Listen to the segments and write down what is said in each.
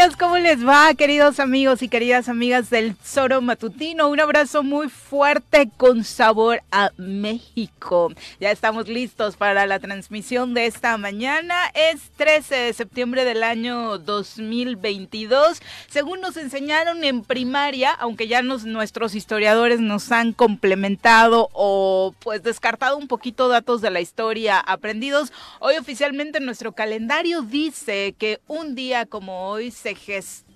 días, ¿cómo les va, queridos amigos y queridas amigas del Zoro Matutino? Un abrazo muy fuerte con sabor a México. Ya estamos listos para la transmisión de esta mañana. Es 13 de septiembre del año 2022. Según nos enseñaron en primaria, aunque ya nos, nuestros historiadores nos han complementado o pues descartado un poquito datos de la historia aprendidos, hoy oficialmente nuestro calendario dice que un día como hoy se gestó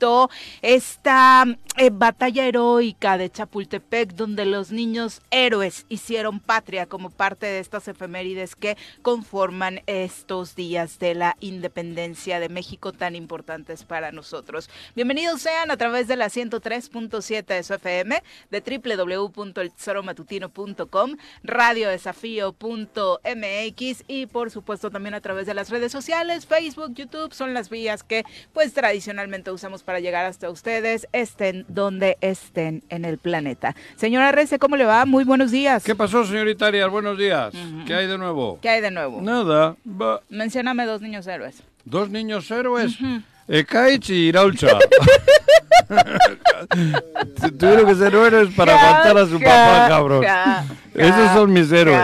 esta eh, batalla heroica de Chapultepec, donde los niños héroes hicieron patria como parte de estas efemérides que conforman estos días de la independencia de México tan importantes para nosotros. Bienvenidos sean a través de la 103.7 de su FM, de www.elzoromatutino.com, radiodesafío.mx y por supuesto también a través de las redes sociales, Facebook, YouTube, son las vías que pues tradicionalmente usamos para llegar hasta ustedes, estén donde estén en el planeta. Señora Rece, ¿cómo le va? Muy buenos días. ¿Qué pasó, señorita Arias? Buenos días. ¿Qué hay de nuevo? ¿Qué hay de nuevo? Nada. Mencióname dos niños héroes. Dos niños héroes. Ekaich y Iraulcha. Tuvieron que ser héroes para aguantar a su papá, cabrón. Esos son mis héroes.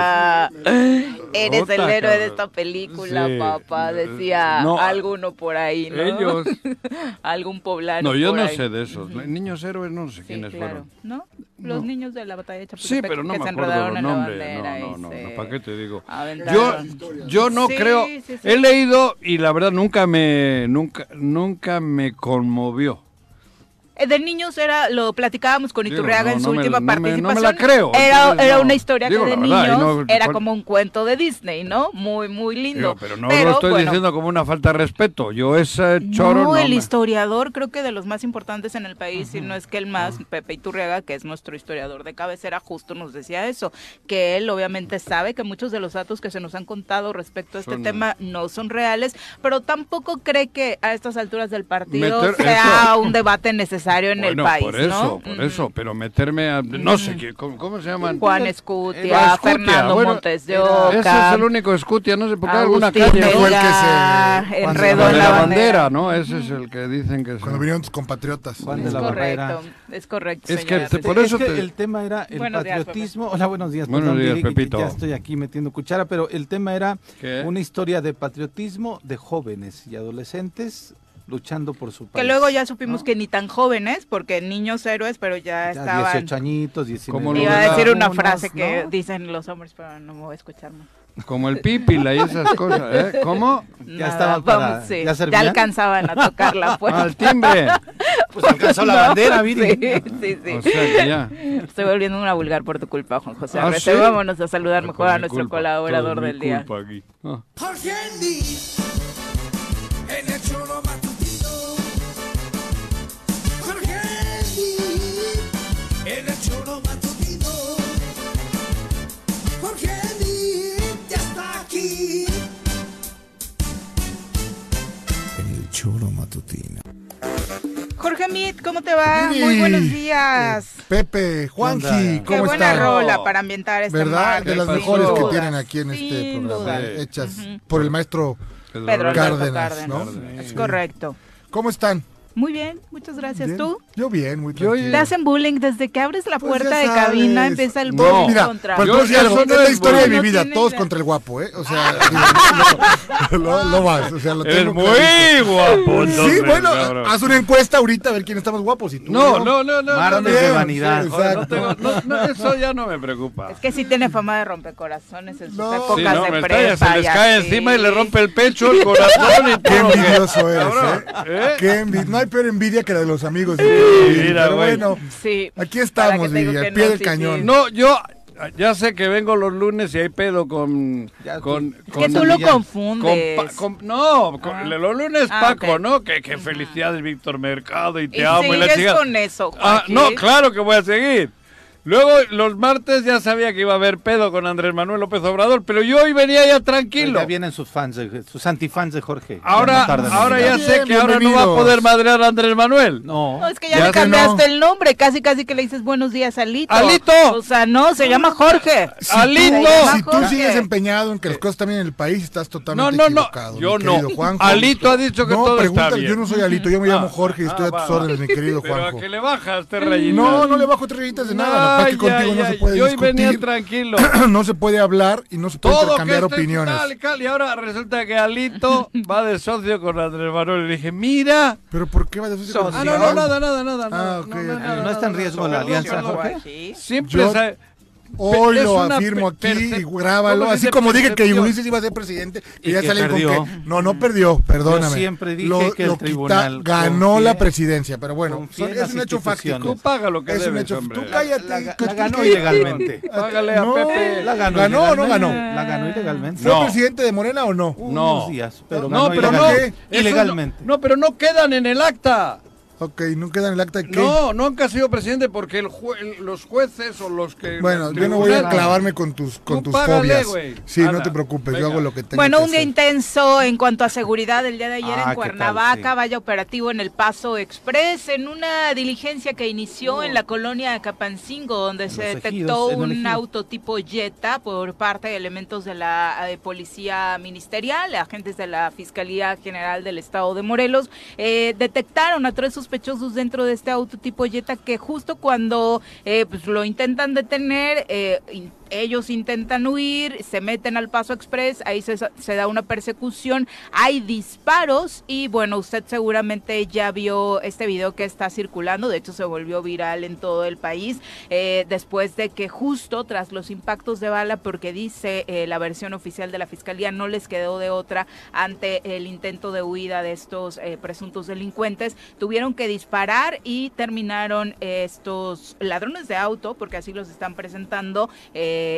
Eres Ota, el héroe de cabrón. esta película, Sí. papá, decía No, alguno por ahí, ¿no? ellos. Algún poblano No, yo por no ahí. sé de esos. Niños héroes no sé Sí, quiénes claro. fueron. ¿No? Los No. niños de la batalla de Sí, Chapultepec pero no que me se acuerdo enredaron los en la nombres. bandera No, y no, no, se no, ¿para qué te digo? Yo, aventaron. yo no Sí, creo. sí, sí. He leído y la verdad nunca me, nunca, nunca me conmovió. Eh, De niños era, lo platicábamos con Digo, Iturriaga no, en su no última me- participación. no me la creo, Era, era una historia Digo que de verdad, y niños era como un cuento de Disney, ¿no? Muy, muy lindo. Digo, pero no lo estoy bueno, diciendo como una falta de respeto. Yo ese choro no, el me- historiador creo que de los más importantes en el país, si no es que el más, Pepe Iturriaga, que es nuestro historiador de cabecera, justo nos decía eso, que él obviamente sabe que muchos de los datos que se nos han contado respecto a este Son- tema no son reales, pero tampoco cree que a estas alturas del partido Meter- sea eso- un debate necesario en Bueno, el país, por eso, ¿no? por eso, pero meterme a... No sé, qué, ¿cómo, cómo se llaman? Juan Eh, Escutia, Escutia, Fernando bueno, Montes de Ese Oca, es el único Escutia, no sé por qué alguna caña fue el que se- enredó la, la bandera. ¿no? Ese es el que dicen que se... Cuando vinieron tus compatriotas. Juan de Es la Barrera. correcto, es correcto. Es que por Es eso que te- el tema era el Buenos días, patriotismo. Hola, buenos días. Buenos perdón, días, Pepito. Ya estoy aquí metiendo cuchara, pero el tema era ¿Qué? una historia de patriotismo de jóvenes y adolescentes luchando por su país. Que luego ya supimos ¿no? que ni tan jóvenes, porque niños héroes, pero ya, Ya estaban. 18 añitos, 19. Como lo Iba a decir una unos, frase que ¿no? dicen los hombres, pero no me voy a escuchar más. Como el pípila y esas cosas, ¿eh? ¿Cómo? Ya Nada, estaban para- vamos, sí, ¿ya ya, alcanzaban a tocar la puerta. Al timbre. Pues alcanzó la No, bandera, Viri. Sí, sí, sí. O sea ya. Estoy volviendo una vulgar por tu culpa, Juan José ¿Ah, sí? Vámonos a saludar mejor Por a nuestro culpa, colaborador todo mi del día. culpa aquí. Ah. Choro matutino. Jorge Mit, ¿cómo te va? Muy buenos días. Pepe, Juanji? ¿cómo Qué buena rola para ambientar este ¿Verdad? De las mejores que duda, tienen aquí en este programa, hechas por el maestro. Pedro Cárdenas, Cárdenas. ¿no? Es Sí. correcto. ¿Cómo están? Muy bien, muchas gracias. ¿Bien? ¿Tú? Yo bien, muy Yo- tranquilo. Te hacen bullying desde que abres la Pues puerta de cabina, empieza el No. bullying Mira, contra. pues Yo- te voy a decir eso algo, no es la historia de mi vida, No todos idea. contra el guapo, ¿eh? O sea, digo, lo, lo vas, o sea, lo tengo muy clarito. guapo. Sí, bueno, cabrón. haz una encuesta ahorita a ver quién está más guapo, si tú No, yo. no, no, no. No, de no, vanidad. sí, no tengo- no, no, eso ya no me preocupa. Es que sí tiene fama de rompecorazones en sus No. épocas Sí, no, de está, se les cae encima y le rompe el pecho, el corazón y todo. Qué envidioso eres, ¿eh? ¿eh? Qué envi- No hay peor envidia que la de los amigos. Sí, mira, pero güey. bueno, Sí. aquí estamos, Viri, al pie no, del sí, cañón. sí. No, yo ya sé que vengo los lunes y hay pedo con. Ya, con, tú- con Que tú lo confundes. con Pa- con- no, con- Ah. los lunes Ah, Paco. ¿no? Que, que felicidades, Víctor Mercado, y te Y amo y la con eso, Ah, no, claro que voy a seguir. Luego, los martes ya sabía que iba a haber pedo con Andrés Manuel López Obrador, pero yo hoy venía ya tranquilo. Ya vienen sus fans, de- sus antifans de Jorge. Ahora, No en ahora ya sé que ahora no va a poder madrear a Andrés Manuel. No. No, es que ya, Ya le cambiaste no. el nombre, casi casi que le dices buenos días, Alito. ¡Alito! O sea, no, se llama Jorge. Si ¡Alito! tú- llama Si tú Jorge. sigues empeñado en que las cosas están bien en el país, estás No, totalmente no, no. equivocado. Yo no. Juanjo. Alito ha dicho que no, todo está bien. yo no soy Alito, yo me llamo Ah, Jorge y estoy ah, a tus órdenes, mi querido Pero a Juanjo. que le bajaste, rayita. No, no le bajo tres rayitas de nada, que Ay, contigo ay, no se ay, puede Yo hoy discutir. venía tranquilo. no se puede hablar y no se puede Todo que intercambiar este opiniones. tal y cal, y ahora resulta que Alito va de socio con Andrés Manuel. Y le dije, mira. ¿Pero por qué va decir Socio. Ah, no, no, nada, nada, nada. Ah, no, ok, no, ok. nada, ¿No está en riesgo nada, la alianza, Jorge? Sí. Siempre Hoy Es lo afirmo aquí y grábalo. ¿Cómo que Así como dije que? Ulises iba a ser presidente, Y ya salen perdió. con que. No, no perdió, perdóname. siempre dije Lo- que el lo quita- tribunal ganó confía- la presidencia, pero bueno, son- es un hecho fáctico. Tú paga lo que Es un hecho. hombre. Tú cállate. La- la- que- la ganó ilegalmente. Págale a No, Pepe. La ganó ¿Ganó o no ganó? La ganó ilegalmente. ¿Fue No. presidente de Morena o no? No. Unos días, pero no, pero no. ilegalmente. no, pero no quedan en el acta. Ok, no queda en el acta de que. No, nunca ha sido presidente porque el jue- los jueces o los que. Bueno, yo no voy a clavarme con tus, con Tú tus págale, fobias. güey. Sí, no te preocupes, venga. yo hago lo que tengo Bueno, que un día hacer. intenso en cuanto a seguridad el día de ayer Ah, ¿qué en? Cuernavaca, Sí. vaya operativo en el Paso Express, en una diligencia que inició en la colonia de Capancingo, donde En se detectó ejidos, un auto tipo Jetta por parte de elementos de la eh, Policía Ministerial, agentes de la Fiscalía General del Estado de Morelos, eh, detectaron a tres sospechosos dentro de este auto tipo Jetta que justo cuando eh, pues, lo intentan detener, eh, ellos intentan huir, se meten al Paso Express, ahí se, da una persecución, hay disparos y bueno, usted seguramente ya vio este video que está circulando, de hecho se volvió viral en todo el país, eh, después de que justo tras los impactos de bala, porque dice eh, la versión oficial de la Fiscalía, no les quedó de otra ante el intento de huida de estos eh, presuntos delincuentes, tuvieron que disparar y terminaron estos ladrones de auto, porque así los están presentando,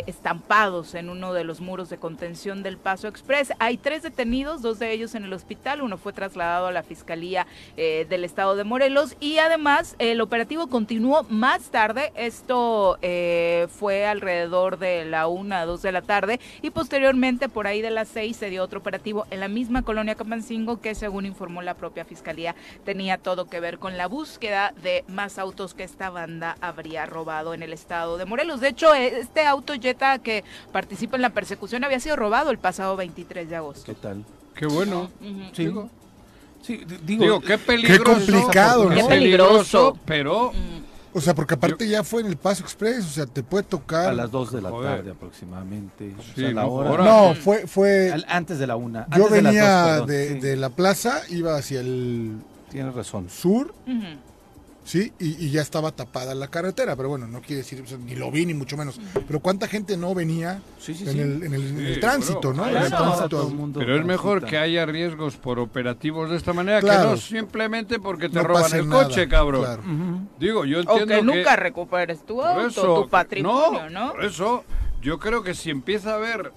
estampados en uno de los muros de contención del Paso Express. Hay tres detenidos, dos de ellos en el hospital, uno fue trasladado a la Fiscalía eh, del Estado de Morelos y además el operativo continuó más tarde, esto eh, fue alrededor de la una, dos de la tarde y posteriormente por ahí de las seis se dio otro operativo en la misma colonia Capancingo que según informó la propia Fiscalía tenía todo que ver con la búsqueda de más autos que esta banda habría robado en el Estado de Morelos. De hecho, este auto Jetta que participa en la persecución había sido robado el pasado 23 de agosto. ¿Qué tal? Qué bueno. Sí. Digo, Sí, d- digo, digo, qué peligroso. complicado, Qué peligroso, pero. O sea, porque aparte ya fue en el Paso Express, o sea, te puede tocar. a las 2 de la Joder. tarde aproximadamente. o Sí, sea, la no, hora. No, fue, fue. Al- antes de la una. Yo antes de las venía dos, de, sí. de la plaza, iba hacia el Tienes razón. sur, Ujú. Sí, y, y ya estaba tapada la carretera, pero bueno, no quiere decir, o sea, ni lo vi ni mucho menos. Pero cuánta gente no venía Sí, sí, en, sí. el, en el- en tránsito. ¿no? En el Claro. tránsito. Todo el mundo Pero es mejor que haya riesgos por operativos de esta manera Claro. que no simplemente porque te No roban el nada, coche, cabrón. Digo, yo O entiendo que que nunca recuperes tu auto, eso, tu patrimonio, ¿no? Por eso, yo creo que si empieza a haber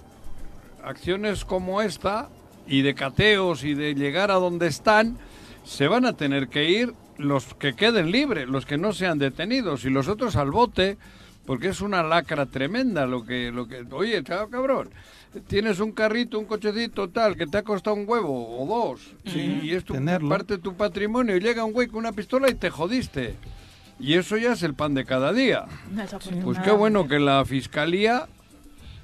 acciones como esta y de cateos y de llegar a donde están, se van a tener que ir los que queden libres, los que no sean detenidos y los otros al bote, porque es una lacra tremenda lo que lo que oye, chao, cabrón. Tienes un carrito, un cochecito tal que te ha costado un huevo o dos y es tu, parte de tu patrimonio y llega un güey con una pistola y te jodiste. Y eso ya es el pan de cada día. Pues qué bueno que la fiscalía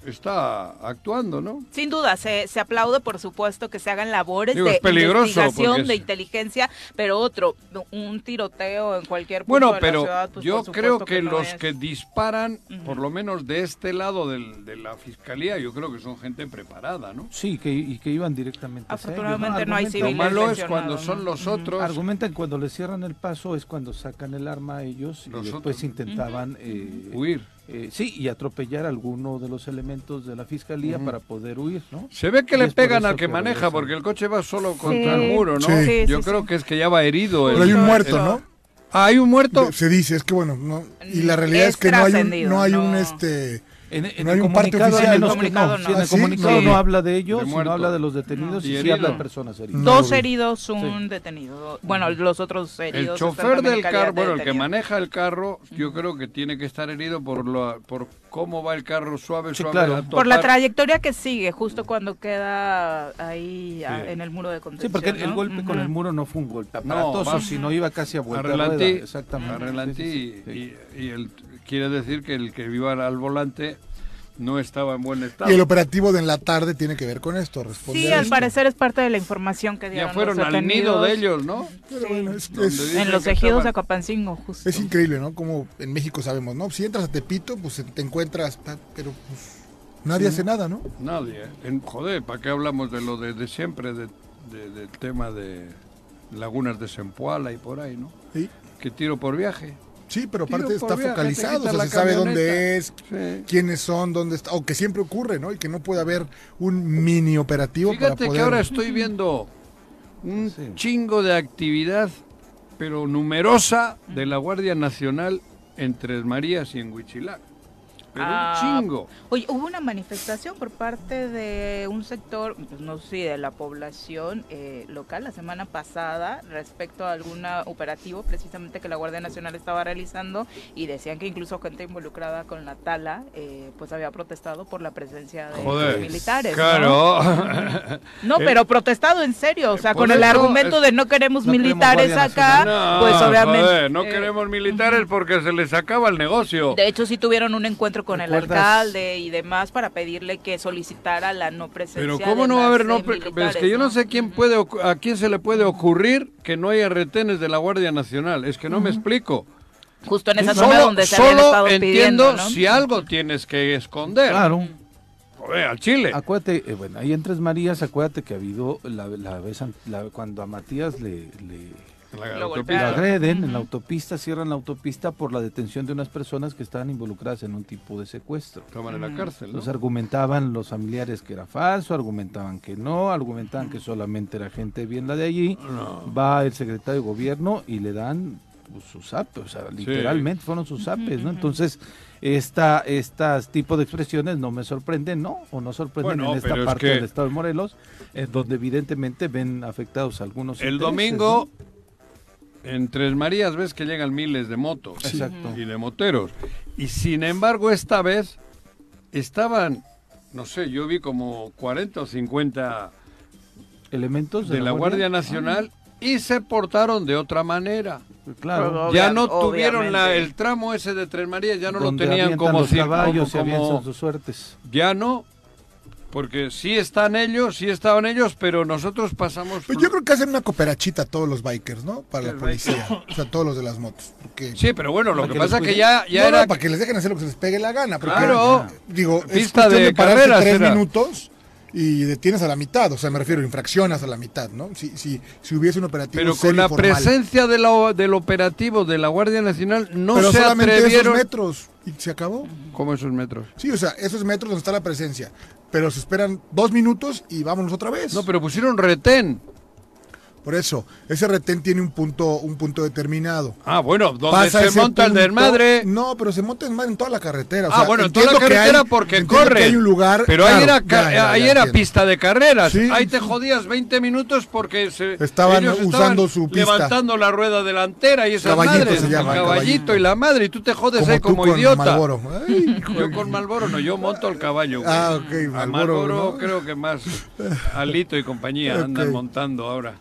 está actuando, ¿no? Sin duda, se, se aplaude, por supuesto, que se hagan labores Digo, de investigación, es- de inteligencia, pero otro, un tiroteo en cualquier punto Bueno, de la pero ciudad, pues, yo por creo que, no los es. que disparan, por lo menos de este lado del- de la fiscalía, yo creo que son gente preparada, ¿no? Sí, que, y que iban directamente Afortunadamente no hay Argumentan- Lo civiles malo es cuando ¿no? son los otros. Argumentan cuando les cierran el paso es cuando sacan el arma a ellos y Los después otros. intentaban eh, Huir. Eh, sí y atropellar a alguno de los elementos de la fiscalía para poder huir, ¿no? Se ve que Y le pegan al que que maneja, porque el coche va solo Sí. contra el muro, ¿no? Sí. Sí, Yo sí, creo sí. que es que ya va herido. el- Pero hay un muerto, ¿no? Ah, hay un muerto. Se dice, es que bueno, no. Y la realidad Es es, que no hay un, no hay un este En, en No hay el un parte comunicado, oficial. En el comunicado no. no. Sí, en ¿Ah, el sí? comunicado Sí. no habla de De ellos, muerto. no habla de los detenidos Y y, sí habla de personas heridas. Dos heridos, un detenido. Bueno, los otros heridos. El chofer del carro, de bueno, el que maneja el carro, yo creo que tiene que estar herido por lo, por cómo va el carro suave, Sí, suave. claro. a Por la trayectoria que sigue, justo cuando queda ahí a- Sí. en el muro de Sí, contención. porque el, ¿no? golpe con el muro no fue un golpe No, aparatoso, va- sino iba casi a vuelta relantí, Exactamente. a relantí Sí, sí, sí. y, y el, quiere decir que el que viva al volante no estaba en buen estado. Y el operativo de en la tarde tiene que ver con esto, responde Sí, al esto. parecer es parte de la información que dieron ya fueron los al nido detenidos. de ellos, ¿no? Pero bueno, es, es- En los ejidos de Acapancingo, justo. es increíble, ¿no? Como en México sabemos, ¿no? Si entras a Tepito, pues te encuentras, pero pues nadie hace nada, ¿no? Nadie. En, joder, ¿para qué hablamos de lo de, de siempre, de, de- del tema de lagunas de Sempoala y por ahí, ¿no? Sí, Que tiro por viaje. Sí pero aparte está focalizado, o sea, se sabe dónde es, Sí. quiénes son, dónde está, o que siempre ocurre, ¿no? Y que no puede haber un mini operativo Fíjate para poder... que ahora estoy viendo un Sí. chingo de actividad, pero numerosa, de la Guardia Nacional en Tres Marías y en Huichilac. Pero Ah, un chingo. Oye, hubo una manifestación por parte de un sector, pues no sé, de la población eh, local la semana pasada respecto a algún operativo precisamente que la Guardia Nacional estaba realizando y decían que incluso gente involucrada con la tala eh, pues había protestado por la presencia de Joder. militares. Claro. No, pero protestado en serio, o sea, con el argumento es- de no queremos No militares acá, No, pues obviamente. joder, no eh, queremos militares porque se les acaba el negocio. De hecho, sí tuvieron un encuentro con el alcalde y demás para pedirle que solicitara la no presencia. Pero de cómo no va a haber no, pre- pero es que yo no sé quién puede a quién se le puede ocurrir que no haya retenes de la Guardia Nacional, es que no me explico. Justo en esa zona donde se habían solo estado entiendo pidiendo, ¿no? si algo tienes que esconder. Claro. Joder, al Chile. Acuérdate, eh, bueno, ahí en Tres Marías, acuérdate que ha habido la, la vez la- cuando a Matías le, le- La Lo lo agreden en la autopista, cierran la autopista por la detención de unas personas que estaban involucradas en un tipo de secuestro. Estaban en la cárcel, ¿no? Los argumentaban los familiares que era falso, argumentaban que no, argumentaban que solamente era gente bien la de allí. No. Va el secretario de gobierno y le dan pues, sus zapes, o sea, literalmente fueron sus zapes, ¿no? Entonces, esta, estas tipo de expresiones no me sorprenden, ¿no? O no sorprenden Bueno, en esta es parte que- del estado de Morelos, en donde evidentemente ven afectados algunos El domingo en Tres Marías ves que llegan miles de motos y de moteros. Y sin embargo, esta vez estaban, no sé, yo vi como 40 o 50 Elementos de la Guardia Nacional y se portaron de otra manera. Claro. Ya no tuvieron la- el tramo ese de Tres Marías, ya no donde lo tenían como caballos como- sus suertes. ya no, porque sí están ellos, sí estaban ellos, pero nosotros pasamos. Pues yo creo que hacen una cooperachita todos los bikers, ¿no? Para la policía. O sea, todos los de las motos. Porque, Sí, pero bueno, lo que que pasa es que ya, ya no, no, era para que les dejen hacer lo que se les pegue la gana. Porque, Claro. Digo, es Pista cuestión de de, carreras tres era. minutos y detienes a la mitad. O sea, me refiero, infraccionas a la mitad, ¿no? Si, si, si hubiese un operativo Pero con la formal. presencia de la- del operativo de la Guardia Nacional no Pero se solamente atrevieron. esos metros. Y se acabó. ¿Cómo esos metros? Sí, o sea, esos metros donde está la presencia. Pero se esperan dos minutos y vámonos otra vez. No, pero pusieron retén. Por eso, ese retén tiene un punto, un punto determinado. Ah, bueno, donde Pasa se monta el punto- desmadre. No, pero se monta el desmadre en toda la carretera. o ah, sea, bueno, en toda la carretera hay- porque corre. hay un lugar. Pero claro, ahí era, ya, ca- ya, ahí ya era pista de carreras. Sí, ahí te jodías 20 minutos porque se, Estaban ellos usando su pista. levantando la rueda delantera y esas Caballito madres. se llama, el caballito, caballito. y la madre. Y tú te jodes Como ahí tú como con idiota. Ay, hijo Yo con Malboro no, yo monto el caballo. Ah, ok, A Marlboro ¿no? creo que más Alito y compañía andan montando ahora.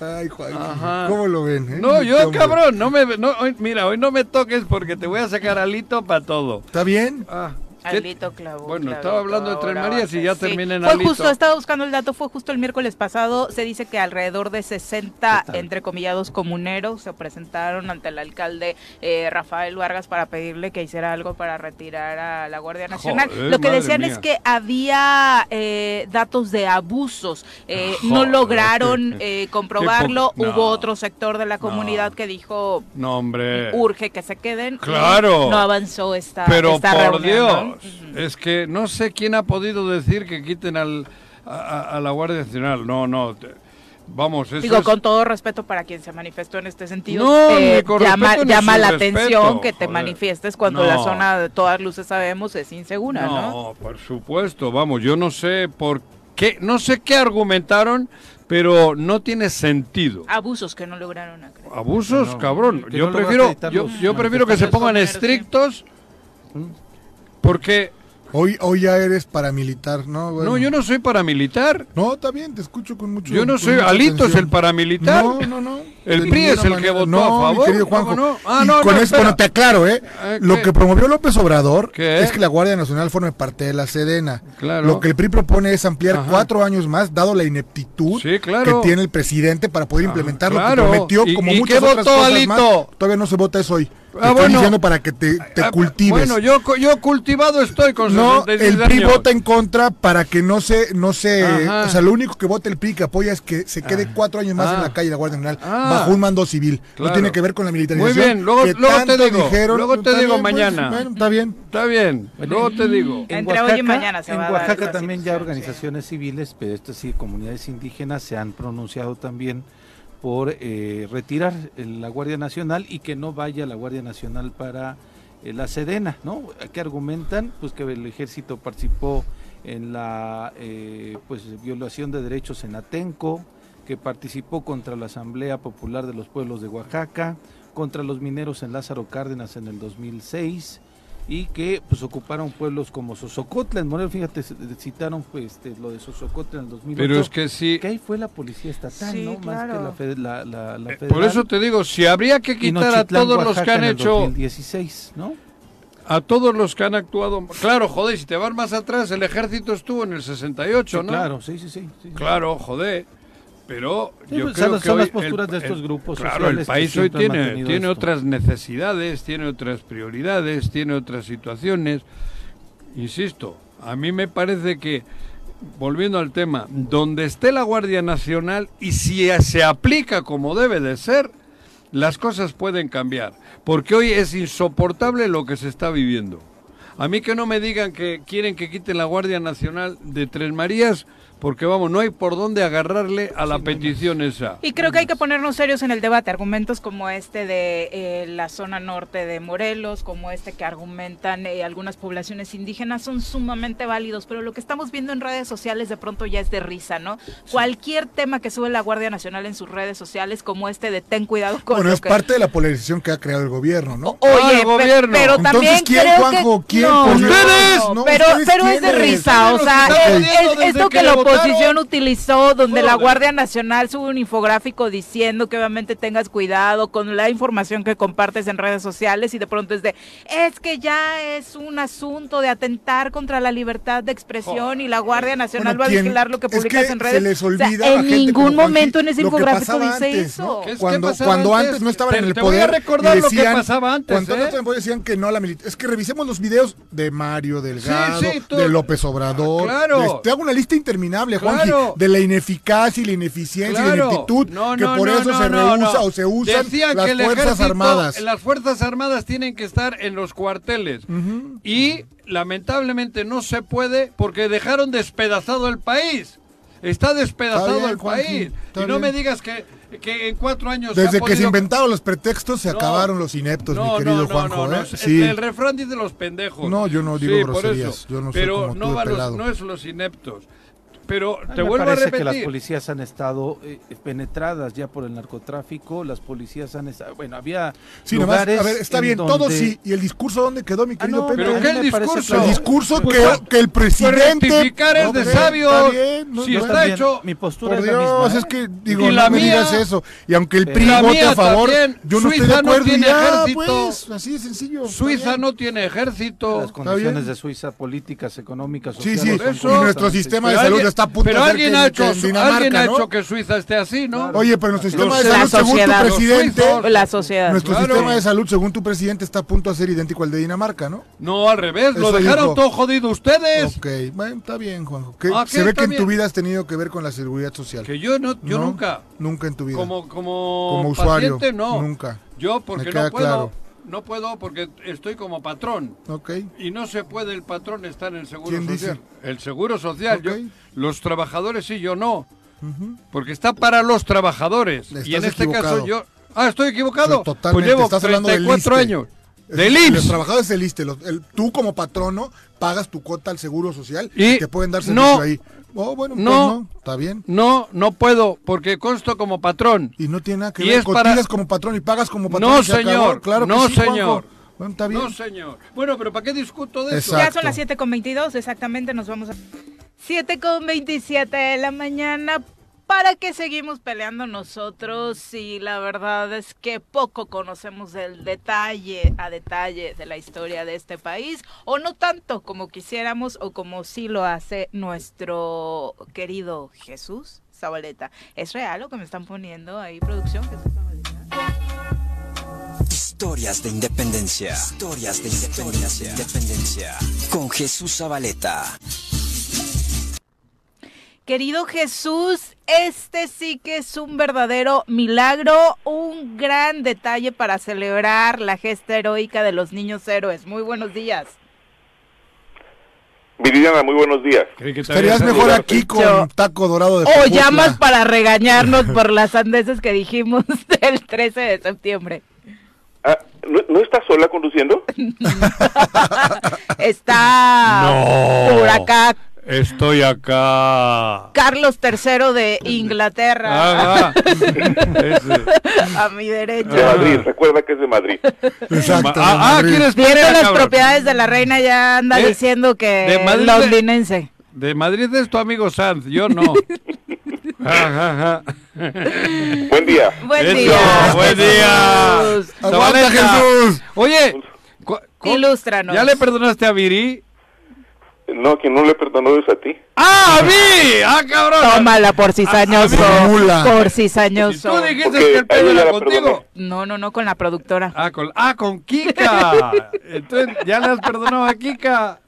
Ay, Juan, Ajá. ¿cómo lo ven? eh? No, yo hombre. cabrón, no me, no, hoy- mira, hoy no me toques porque te voy a sacar Alito para todo. ¿Está bien? Ah, ¿qué- Alito clavó. Bueno, clavito, estaba hablando de Tres Marías y ya ser. terminé en Fue Alito. justo, estaba buscando el dato, fue justo el miércoles pasado. Se dice que alrededor de 60, ¿Qué tal? entre comillados, comuneros se presentaron ante el alcalde eh, Rafael Vargas para pedirle que hiciera algo para retirar a la Guardia Nacional. Joder, Lo que decían mía. es que había eh, datos de abusos. Eh, no lograron qué- eh, comprobarlo. no. Hubo otro sector de la No. comunidad que dijo No, hombre. urge que se queden. Claro. No avanzó esta, Pero esta por reunión, ¿no? Dios, es que no sé quién ha podido decir que quiten al, a, la Guardia Nacional. No, no. te- Vamos, eso Digo, es- con todo respeto para quien se manifestó en este sentido, No, eh, llama, llama la respeto, atención que te joder. manifiestes cuando la zona de todas luces sabemos es insegura, ¿no? No, por supuesto, vamos, yo no sé por qué, no sé qué argumentaron, pero no tiene sentido. Abusos que no lograron acreditar. Abusos, No, cabrón. Yo prefiero, yo, prefiero que se pongan sí. Porque Hoy, hoy ya eres paramilitar, ¿no? Bueno. no, yo no soy paramilitar. No, está bien, te escucho con mucho Yo no soy, Alito es el paramilitar. No, no, no. El PRI es el que votó no, a favor, Mi querido ¿cómo Juanjo. no? Ah, Y no, con espera. bueno, te aclaro, ¿eh? Eh, Lo ¿qué? que promovió López Obrador ¿Qué? es que la Guardia Nacional forme parte de la Sedena. Claro. Lo que el PRI propone es ampliar Ajá. cuatro años más, dado la ineptitud Sí, claro. que tiene el presidente para poder implementar claro. lo que prometió, ¿Y- como y muchas qué otras votó, cosas Alito? más. Todavía no se vota eso hoy. Te Ah, estoy bueno. diciendo para que te, te Ah, cultives. Bueno, yo, co- yo cultivado estoy con No, 66 el PRI años. vota en contra para que no se, no se, Ajá. o sea, lo único que vota el PRI que apoya es que se quede cuatro años más Ah. en la calle la Guardia Nacional Ah. bajo un mando civil. Claro. No tiene que ver con la Muy militarización. bien, luego, que luego te digo, dijeron. luego te digo bien, pues, mañana. bueno, está bien. Está bien, luego te digo. Entre hoy y mañana se en va a dar Oaxaca también ya organizaciones civiles, pero esto sí, comunidades indígenas se han pronunciado también por eh, retirar eh, la Guardia Nacional y que no vaya la Guardia Nacional para eh, la Sedena, ¿no? Que argumentan pues que el ejército participó en la eh, pues violación de derechos en Atenco, que participó contra la Asamblea Popular de los Pueblos de Oaxaca, contra los mineros en Lázaro Cárdenas en el 2006 y que pues ocuparon pueblos como Sosocotla en Morelos, fíjate, citaron pues, este, lo de Sosocotla en el 2008. Pero es que sí, que ahí fue la policía estatal, Sí, ¿no? Más claro. que la, fed- la, la- la eh, federal. por eso te digo, si habría que quitar a todos los que Oaxaca, han en el hecho, 2016, ¿no? a todos los que han actuado, claro, joder, si te vas más atrás, el ejército estuvo en el 68, Sí, ¿no? Claro, sí, sí, sí. sí, sí. Claro, joder. Pero Sí, yo pues, creo son- que hoy las posturas de estos el- grupos Claro, el país hoy tiene, tiene esto. otras necesidades, tiene otras prioridades, tiene otras situaciones. Insisto, a mí me parece que, volviendo al tema, donde esté la Guardia Nacional y si se aplica como debe de ser, las cosas pueden cambiar. Porque hoy es insoportable lo que se está viviendo. A mí que no me digan que quieren que quiten la Guardia Nacional de Tres Marías, porque vamos, no hay por dónde agarrarle a la petición esa. Y creo que hay que ponernos serios en el debate. Argumentos como este de eh, la zona norte de Morelos, como este que argumentan eh, algunas poblaciones indígenas, son sumamente válidos. Pero lo que estamos viendo en redes sociales de pronto ya es de risa, ¿no? Cualquier tema que sube la Guardia Nacional en sus redes sociales, como este de ten cuidado con Bueno, lo es que... parte de la polarización que ha creado el gobierno, ¿no? Oye, Ah, el gobierno. pero Entonces, también ¿quién, creo Juanjo? que ¿Quién, no, No, pero, ¿ustedes pero es de risa, o Ustedes sea, es, esto que que oposición utilizó, donde la. Guardia Nacional sube un infográfico diciendo que obviamente tengas cuidado con la información que compartes en redes sociales y de pronto es de, es que ya es un asunto de atentar contra la libertad de expresión y la Guardia Nacional Bueno, va a vigilar lo que Es publicas que en redes. se les O sea, olvida en gente ningún momento en ese infográfico dice antes, eso. ¿no? ¿Qué es- Cuando, cuando antes? antes no estaban Te- en el te voy a poder. recordar y lo que decían- pasaba antes, Cuando ¿eh? el poder decían que no la militaridad. Es que revisemos los videos de Mario Delgado, sí, tú- de López Obrador. Ah, claro. te hago una lista interminable, Claro. de la ineficacia y la ineficiencia y la ineptitud No, que por no, eso se rehúsa o se usan las que Fuerzas Armadas. Las Fuerzas Armadas tienen que estar en los cuarteles. Y lamentablemente no se puede porque dejaron despedazado el país. Está despedazado Está bien, el Juanji, país. Y no me digas que, que en cuatro años... Desde que se inventaron los pretextos se No. acabaron los ineptos, no, mi querido no, Juanjo. ¿eh? Sí. El refrán dice los pendejos. No, yo no digo Sí, groserías, eso. yo no soy Pero tú no, de va los- no es los ineptos. Pero A mí te me vuelvo a parece repetir. que las policías han estado eh, penetradas ya por el narcotráfico, las policías han estado, bueno, había Sí, nomás, lugares a ver, está en bien, todo donde- sí. ¿Y el discurso dónde quedó, mi Ah, querido no, Pepe? ¿Pero qué me el discurso? El discurso Pues, que, pues, que el presidente... rectificar es de Ok, sabios. está bien, no, Si no, está También, hecho- mi postura Por es la Dios, misma, ¿eh? es que digo, Y no la me mía- digas eso. Y aunque el PRI La vote mía a favor, también. yo no estoy de Suiza no acuerdo tiene ya, ejército. pues, así de sencillo. está Suiza bien. no tiene ejército. las condiciones bien. de Suiza, políticas, económicas, Sí, sociales. sí, eso- y nuestro sistema de salud alguien- está a punto pero de alguien que- ha hecho, alguien ha ¿no? hecho que Suiza esté así, ¿no? Oye, pero nuestro sistema de La salud, según tu presidente, Los suizos. La sociedad. nuestro Claro. sistema de salud, según tu presidente, está a punto de ser idéntico al de Dinamarca, ¿no? No, al revés, lo Eso dejaron dijo. todo jodido ustedes. Ok, bueno, está bien, Juanjo. Que Ah, se ve que en tu vida has tenido que ver con la seguridad social. Que yo no, yo ¿No? nunca, Nunca en tu vida. como, como, Como usuario, paciente, no. nunca. Yo porque Me queda no puedo, claro. No puedo porque estoy como patrón. Ok. Y no se puede el patrón estar en el seguro ¿Quién social. dice? El seguro social. yo- los trabajadores sí, yo no. porque está para los trabajadores. y en este equivocado. caso yo... Ah, estoy equivocado. Pues llevo Estás hablando del 34 ISSSTE. años. Del Los IMSS. trabajadores del ISSSTE, los- el- tú como patrono pagas tu cuota al seguro social Y te pueden dar servicio no, ahí. Oh, bueno, pues no. no, está bien. No, no puedo, porque consto como patrón. Y no tiene nada que Y ver, es para- como patrón y pagas como patrón. No, señor. Claro que no, sí, Juanjo. señor. Bueno, está bien. No, señor. Bueno, pero ¿para qué discuto de eso? Exacto. Ya son las 7 con 22, exactamente, nos vamos a... 7 con 27 de la mañana. ¿Para qué seguimos peleando nosotros si la verdad es que poco conocemos el detalle a detalle de la historia de este país? O no tanto como quisiéramos o como sí lo hace nuestro querido Jesús Zabaleta. ¿Es real lo que me están poniendo ahí, producción? Jesús Zabaleta? Historias de independencia. Historias de independencia. Independencia. Con Jesús Zabaleta. Querido Jesús, este sí que es un verdadero milagro, un gran detalle para celebrar la gesta heroica de los niños héroes. Muy buenos días. Viridiana, muy buenos días. Estarías mejor aquí con Yo- taco dorado de O llamas para regañarnos por las sandeces que dijimos del 13 de septiembre. Ah, ¿no, no estás sola conduciendo? Está No. por acá Estoy acá. Carlos III de Inglaterra, Ah, ah. Ese. a mi derecha. De Madrid, recuerda que es de Madrid. Exacto. Ah, ah. ¿quieres Viendo las cabrón? propiedades de la reina ya anda ¿Eh? diciendo que De Madrid de- londinense. De Madrid es tu amigo Sanz, yo no. Ajá, ajá. Buen día. Buen Eso, día. buen día. Jesús. Oye, Ilústranos. ¿ya le perdonaste a Viri? No, quien no le perdonó es a ti. ¡Ah, a mí! ¡Ah, cabrón! Tómala por cizañoso. a mí. Mula. Por Si cizañoso. tú dijiste que el a pedo era contigo. perdoné. No, no, no, con la productora. Ah, con, ah, con Kika. Entonces, ¿ya le has perdonado a Kika?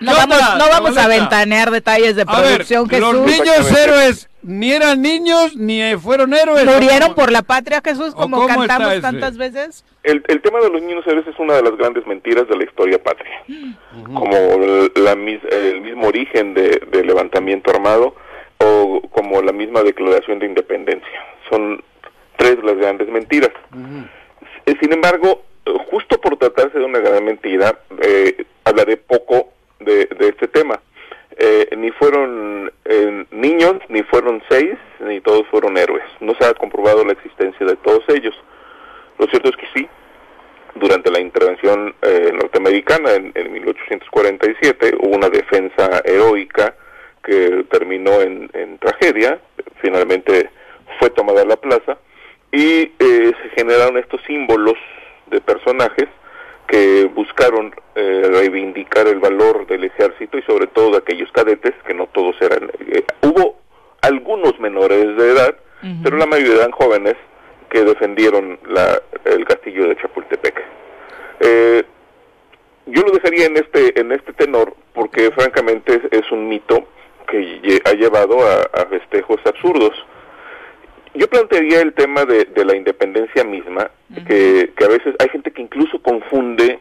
No ¿Qué vamos, no vamos a ventanear detalles de A ver, producción, los Jesús. niños héroes ni eran niños ni fueron héroes. Murieron por la patria, Jesús, ¿O como cantamos tantas veces. El, el tema de los niños héroes es una de las grandes mentiras de la historia patria. Como el, la mis- el mismo origen de- del levantamiento armado o como la misma declaración de independencia. Son tres las grandes mentiras. Sin embargo, justo por tratarse de una gran mentira, eh, hablaré poco de, de este tema. Eh, ni fueron eh, niños, ni fueron seis, ni todos fueron héroes. No se ha comprobado la existencia de todos ellos. Lo cierto es que sí, durante la intervención eh, norteamericana en, en 1847 hubo una defensa heroica que terminó en, en tragedia, finalmente fue tomada la plaza y eh, se generaron estos símbolos de personajes que buscaron reivindicar el valor del ejército y sobre todo de aquellos cadetes, que no todos eran... eh, hubo algunos menores de edad, pero la mayoría eran jóvenes que defendieron la, el castillo de Chapultepec. Eh, yo lo dejaría en este en este tenor porque francamente es, es un mito que lle- ha llevado a, a festejos absurdos. Yo plantearía el tema de, de la independencia misma, que, que a veces hay gente que incluso confunde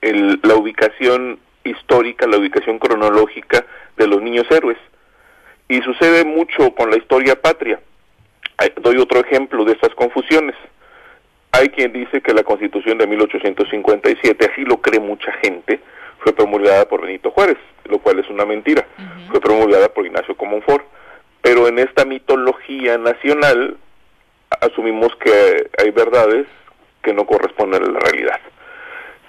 el- la ubicación histórica, la ubicación cronológica de los niños héroes. Y sucede historia patria. Doy otro ejemplo de estas confusiones. Hay quien dice que la constitución de 1857, así lo cree mucha gente, fue promulgada por Benito Juárez, lo cual es una mentira. Fue promulgada por Ignacio Comonfort. Pero en esta mitología nacional asumimos que hay verdades que no corresponden a la realidad.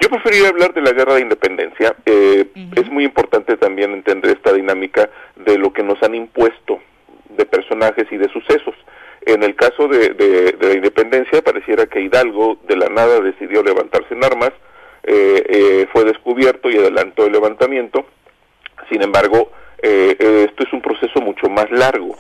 Yo preferiría hablar de la guerra de independencia. Eh, Es muy importante también entender esta dinámica de lo que nos han impuesto de personajes y de sucesos. En el caso de, la independencia, pareciera que Hidalgo de la nada decidió levantarse en armas, eh, eh, fue descubierto y adelantó el levantamiento. Sin embargo, eh, esto es un proceso mucho más largo.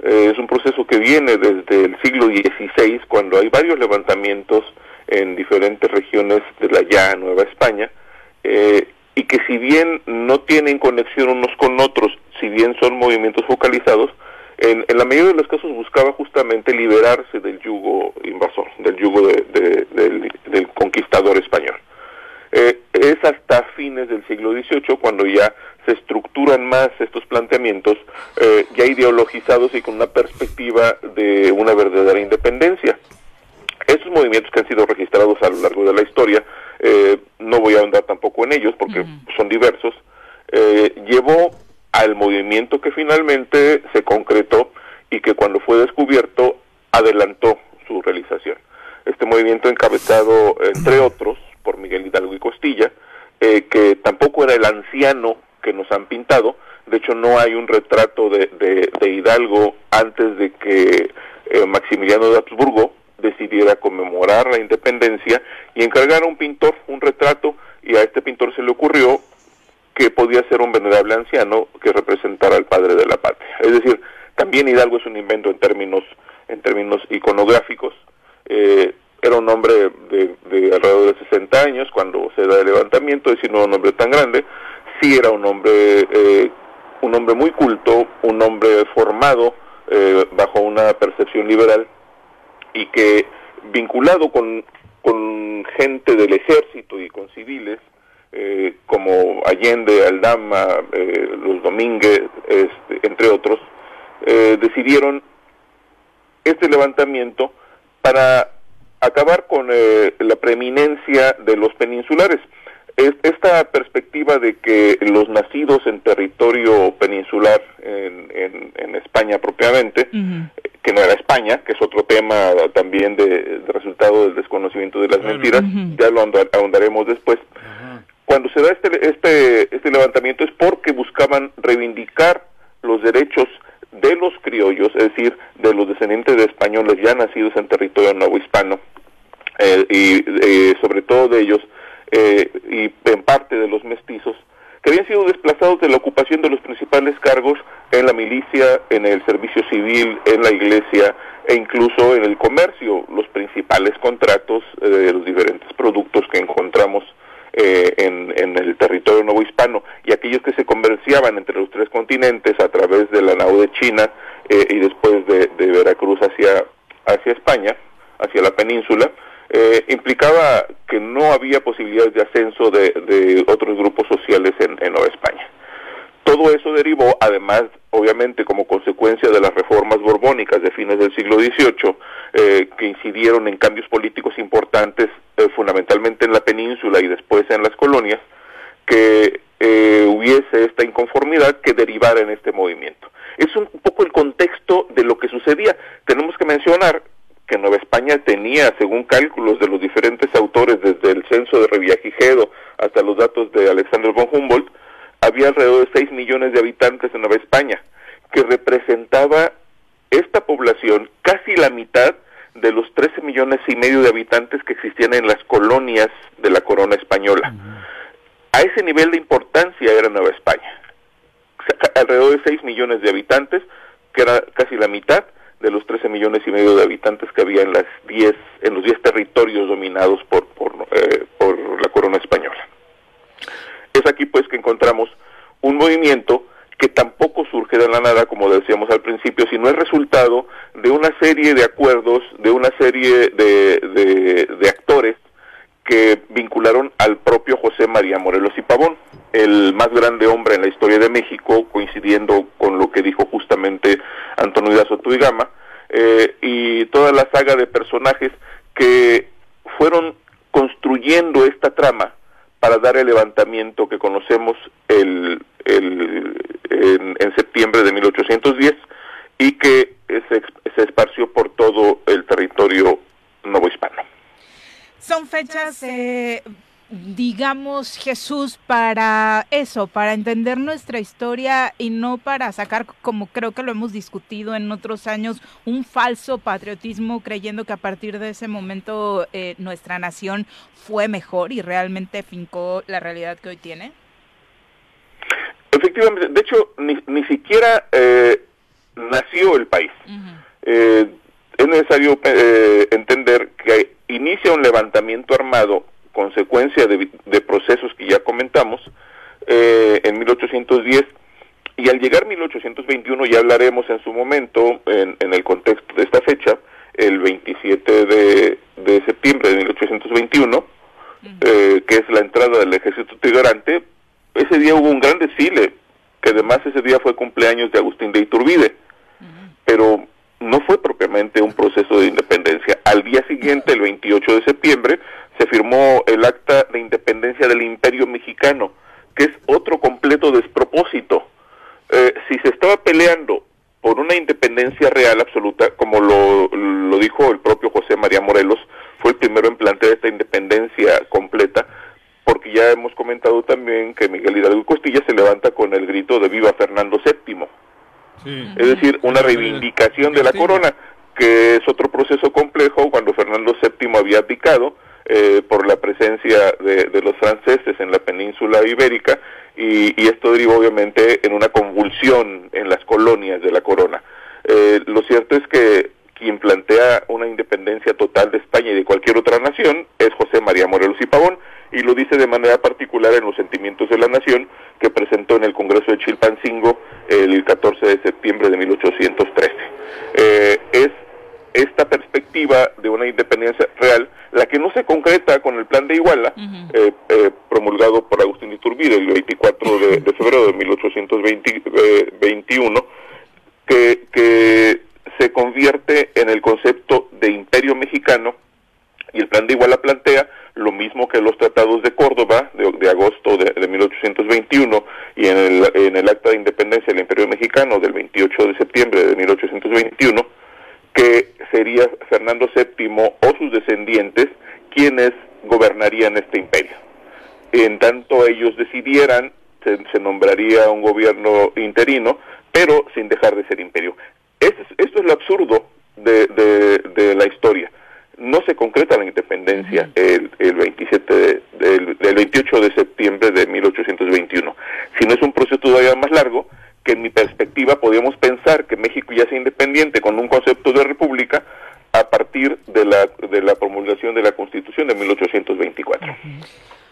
Es un proceso que viene desde el siglo XVI, cuando hay varios levantamientos en diferentes regiones de la ya Nueva España, y que si bien no tienen conexión unos con otros, si bien son movimientos focalizados, en, en la mayoría de los casos buscaba justamente liberarse del yugo invasor, del yugo de- de- del, del conquistador español. Eh, es hasta fines del siglo XVIII cuando ya se estructura estructuran más estos planteamientos eh, ya ideologizados y con una perspectiva de una verdadera independencia. Estos movimientos que han sido registrados a lo largo de la historia, eh, no voy a ahondar tampoco en ellos porque son diversos, eh, llevó al movimiento que finalmente se concretó y que cuando fue descubierto adelantó su realización. Este movimiento encabezado, entre otros, por Miguel Hidalgo y Costilla, eh, que tampoco era el anciano que nos han pintado, de hecho no hay un retrato de, de, Hidalgo antes de que eh, Maximiliano de Habsburgo decidiera conmemorar la independencia y encargar a un pintor un retrato y a este pintor se le ocurrió que podía ser un venerable anciano que representara al padre de la patria. Es decir, también Hidalgo es un invento en términos en términos iconográficos. Eh, era un hombre de, alrededor de 60 años cuando se da el levantamiento, es decir, no un hombre tan grande. Sí era un hombre, eh, un hombre muy culto, un hombre formado eh, bajo una percepción liberal y que vinculado con, con gente del ejército y con civiles, eh, como Allende, Aldama, eh, los Domínguez, este, entre otros, eh, decidieron este levantamiento para acabar con la preeminencia de los peninsulares. Esta perspectiva de que los nacidos en territorio peninsular, en, España propiamente, que no era España, que es otro tema también de, resultado del desconocimiento de las mentiras, ya lo ahondaremos después, cuando se da este, este, este levantamiento es porque buscaban reivindicar los derechos de los criollos, es decir, de los descendientes de españoles ya nacidos en territorio nuevo hispano, eh, y eh, sobre todo de ellos, eh, y en parte de los mestizos, que habían sido desplazados de la ocupación de los principales cargos en la milicia, en el servicio civil, en la iglesia e incluso en el comercio, los principales contratos de los diferentes productos que encontramos eh, en, el territorio nuevo hispano y aquellos que se comerciaban entre los tres continentes a través de la nao de China eh, y después de, de, Veracruz hacia, hacia España, hacia la península, eh, implicaba que no había posibilidades de ascenso de, de otros grupos sociales en, en Nueva España. Todo eso derivó, además, obviamente, como consecuencia de las reformas borbónicas de fines del siglo XVIII, eh, que incidieron en cambios políticos importantes, eh, fundamentalmente en la península y después en las colonias, que eh, hubiese esta inconformidad que derivara en este movimiento. Es un poco el contexto de lo que sucedía. Tenemos que mencionar que Nueva España tenía, según cálculos de los diferentes autores, desde el censo de Revillagigedo hasta los datos de Alexander von Humboldt, había alrededor de 6 millones de habitantes en Nueva España, que representaba esta población casi la mitad de los 13 millones y medio de habitantes que existían en las colonias de la corona española. A ese nivel de importancia era Nueva España. Alrededor de 6 millones de habitantes, que era casi la mitad de los 13 millones y medio de habitantes que había en las 10 en los 10 territorios dominados por por, eh, por la corona española. Es aquí pues que encontramos un movimiento que tampoco surge de la nada, como decíamos al principio, sino es resultado de una serie de acuerdos, de una serie de, de, actores que vincularon al propio José María Morelos y Pavón, el más grande hombre en la historia de México, coincidiendo con lo que dijo justamente Antonio Dazo y eh, y toda la saga de personajes que fueron construyendo esta trama para dar el levantamiento que conocemos el, el, en, septiembre de 1810 y que se, se esparció por todo el territorio novohispano. Son fechas eh, digamos, Jesús, para eso, para entender nuestra historia y no para sacar, como creo que lo hemos discutido en otros años, un falso patriotismo creyendo que a partir de ese momento eh, nuestra nación fue mejor y realmente fincó la realidad que hoy tiene? Efectivamente, de hecho, ni, ni siquiera eh, nació el país. Eh, es necesario entender que inicia un levantamiento armado consecuencia de, procesos que ya comentamos, eh, en 1810, y al llegar 1821, ya hablaremos en su momento, en, el contexto de esta fecha, el 27 de, septiembre de 1821, eh, que es la entrada del ejército trigarante, ese día hubo un gran desfile que además ese día fue cumpleaños de Agustín de Iturbide, pero no fue propiamente un proceso de independencia. Al día siguiente, el 28 de septiembre, se firmó el acta de independencia del Imperio Mexicano, que es otro completo despropósito. Eh, si se estaba peleando por una independencia real absoluta, como lo, lo dijo el propio José María Morelos, fue el primero en plantear esta independencia completa, porque ya hemos comentado también que Miguel Hidalgo Costilla se levanta con el grito de Viva Fernando VII, Sí. es decir, una reivindicación de la corona, que es otro proceso complejo cuando Fernando VII había abdicado eh, por la presencia de, de los franceses en la península ibérica y, esto derivó obviamente en una convulsión en las colonias de la corona. Eh, lo cierto es que quien plantea una independencia total de España y de cualquier otra nación es José María Morelos y Pavón y lo dice de manera particular en los sentimientos de la nación que presentó en el Congreso de Chilpancingo el 14 de septiembre de 1813. Eh, es esta perspectiva de una independencia real la que no se concreta con el plan de Iguala eh, eh, promulgado por Agustín Iturbide el 24 de, de febrero de 1821 que, que se convierte en el concepto de imperio mexicano y el plan de Iguala plantea lo mismo que los tratados de Córdoba de, de agosto de, de 1821 y en el, en el acta de independencia del imperio mexicano del 28 de septiembre de 1821 que sería Fernando VII o sus descendientes quienes gobernarían este imperio. En tanto ellos decidieran, se, se nombraría un gobierno interino, pero sin dejar de ser imperio. Esto es, esto es lo absurdo de, de, de la historia. No se concreta la independencia el, el 27 de- del, del 28 de septiembre de 1821, sino es un proceso todavía más largo que en mi perspectiva podríamos pensar que México ya sea independiente con un concepto de república a partir de la, de la promulgación de la Constitución de 1824.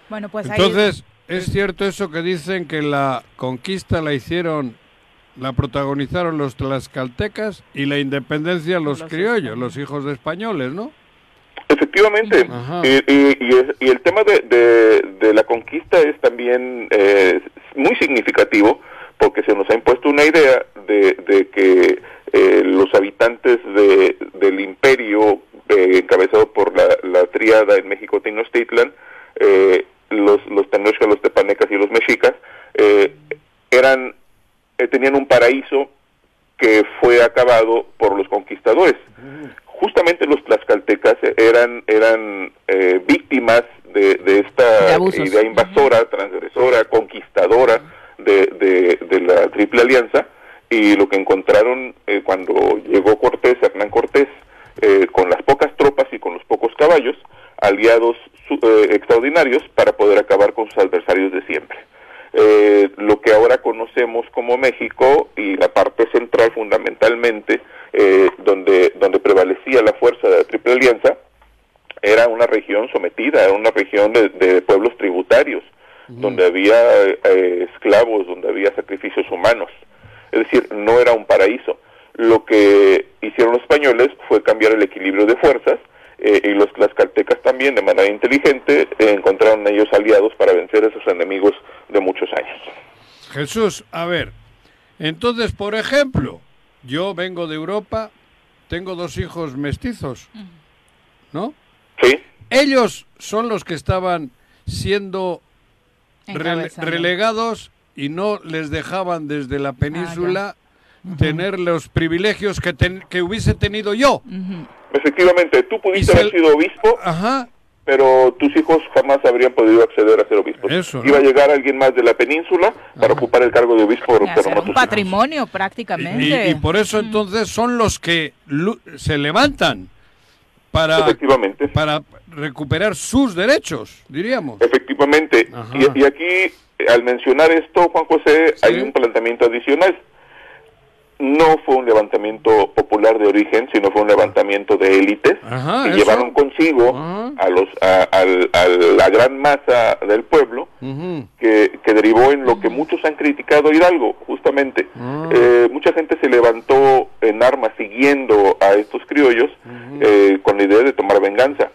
Bueno, pues ahí... Entonces, ¿es cierto eso que dicen que la conquista la hicieron, la protagonizaron los tlaxcaltecas y la independencia los, Los criollos, los hijos de españoles, ¿no? Efectivamente, y, y- y es- y el tema de, de- de la conquista es también eh, muy significativo porque se nos ha impuesto una idea de, de que eh, los habitantes de, del imperio eh, encabezado por la, la triada en México Tenochtitlan, eh, los, los Tenochcas, los Tepanecas y los Mexicas, eh, eran, eh, tenían un paraíso que fue acabado por los conquistadores. Justamente los tlaxcaltecas eran, eran eh, víctimas de, de esta idea invasora, transgresora, conquistadora la Triple Alianza y lo que encontraron eh, cuando llegó Cortés, Hernán Cortés, eh, con las pocas tropas y con los pocos caballos, aliados su- eh, extraordinarios para poder acabar con sus adversarios de siempre. Eh, lo que ahora conocemos como México y la parte central fundamentalmente eh, donde donde prevalecía la fuerza de la Triple Alianza era una región sometida, era una región de, de pueblos tributarios, donde había eh, esclavos, donde había sacrificios humanos. Es decir, no era un paraíso. Lo que hicieron los españoles fue cambiar el equilibrio de fuerzas eh, y los tlaxcaltecas también, de manera inteligente, eh, encontraron ellos aliados para vencer a sus enemigos de muchos años. Jesús, a ver, entonces, por ejemplo, yo vengo de Europa, tengo dos hijos mestizos, ¿no? ¿Sí? Ellos son los que estaban siendo rele- relegados y no les dejaban desde Ah, la península tener los privilegios que, ten- que hubiese tenido yo. Ujú. Efectivamente, tú pudiste Y haber sido obispo, Ajá, pero tus hijos jamás habrían podido acceder a ser obispos. Eso, ¿no? Iba a llegar alguien más de la península para ocupar el cargo de obispo, Y pero no un tus hijos. patrimonio y, prácticamente. y por eso entonces son los que se levantan para, Efectivamente. para recuperar sus derechos, diríamos. Efectivamente. Ajá. Y, y aquí, al mencionar esto, Juan José, Sí. hay un planteamiento adicional. No fue un levantamiento popular de origen, sino fue un levantamiento de élites Ajá, que eso. llevaron consigo Ajá. a, los, a, la gran masa del pueblo que, que derivó en lo que muchos han criticado Hidalgo, justamente. Ah. Eh, mucha gente se levantó en armas siguiendo a estos criollos eh, con la idea de tomar venganza.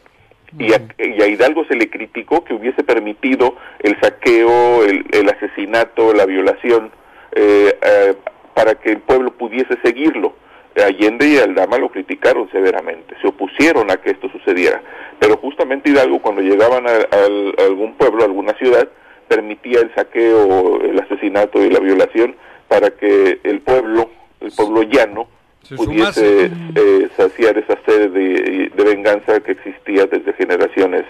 Y a, y a Hidalgo se le criticó que hubiese permitido el saqueo, el, asesinato, la violación eh, eh, para que el pueblo pudiese seguirlo. Allende y Aldama lo criticaron severamente, se opusieron a que esto sucediera. Pero justamente Hidalgo, cuando llegaban a- a algún pueblo, a alguna ciudad, permitía el saqueo, el asesinato y la violación para que el pueblo, el pueblo llano, Se pudiese eh, saciar esa sed de, de venganza que existía desde generaciones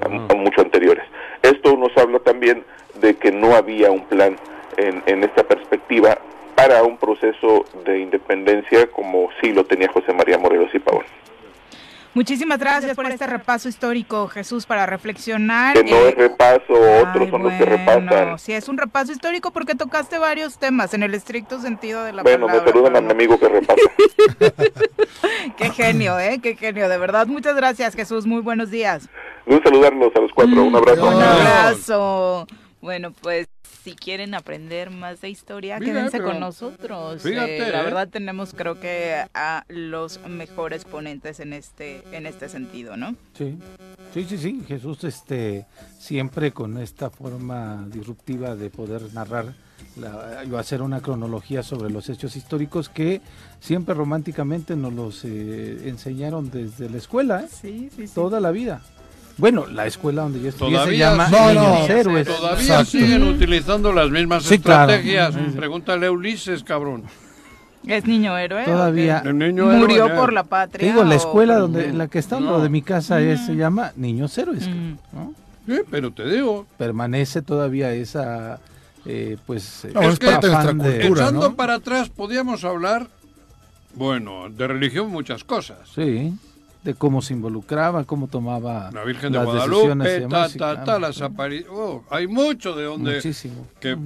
a- a mucho anteriores. Esto nos habla también de que no había un plan en, en esta perspectiva para un proceso de independencia como sí lo tenía José María Morelos y Pavón. Muchísimas gracias por este repaso histórico, Jesús, para reflexionar. Que no Eh, es repaso, otros Ay, son los que bueno, repasan. Sí, es un repaso histórico porque tocaste varios temas en el estricto sentido de la Bueno, me palabra. saludan a mi amigo que repasa. Qué genio, ¿eh? Qué genio, de verdad. Muchas gracias, Jesús. Muy buenos días. Un saludarlos a los cuatro, un abrazo. Un abrazo. Bueno, pues si quieren aprender más de historia, Mira, quédense pero- con nosotros. Fíjate, Eh, la ¿eh? verdad tenemos creo que a los mejores ponentes en este en este sentido, ¿no? Sí, sí, sí, sí. Jesús, este, siempre con esta forma disruptiva de poder narrar la, o hacer una cronología sobre los hechos históricos que siempre románticamente nos los eh, enseñaron desde la escuela, ¿eh? Sí, sí, sí. toda la vida. Bueno, la escuela donde yo estudié se Todavía llama siguen- No, no. Niños Héroes. Todavía Exacto. siguen utilizando las mismas Sí, estrategias. Pregúntale a Ulises, cabrón. Es niño héroe. Todavía. murió héroe, por ¿eh? la Te patria. digo, la o- escuela donde en la que está No. lo de mi casa es, se llama Niños Héroes. Mm. ¿no? Sí, pero te digo, Permanece todavía esa, eh, pues, eh, No, es que parte de cultura, echando ¿no? para atrás, podíamos hablar, bueno, de religión muchas cosas. Sí, de cómo se involucraba, cómo tomaba La Virgen de las Guadalupe, ta, ta, ta, las apari- oh, hay mucho de donde... Muchísimo. Que,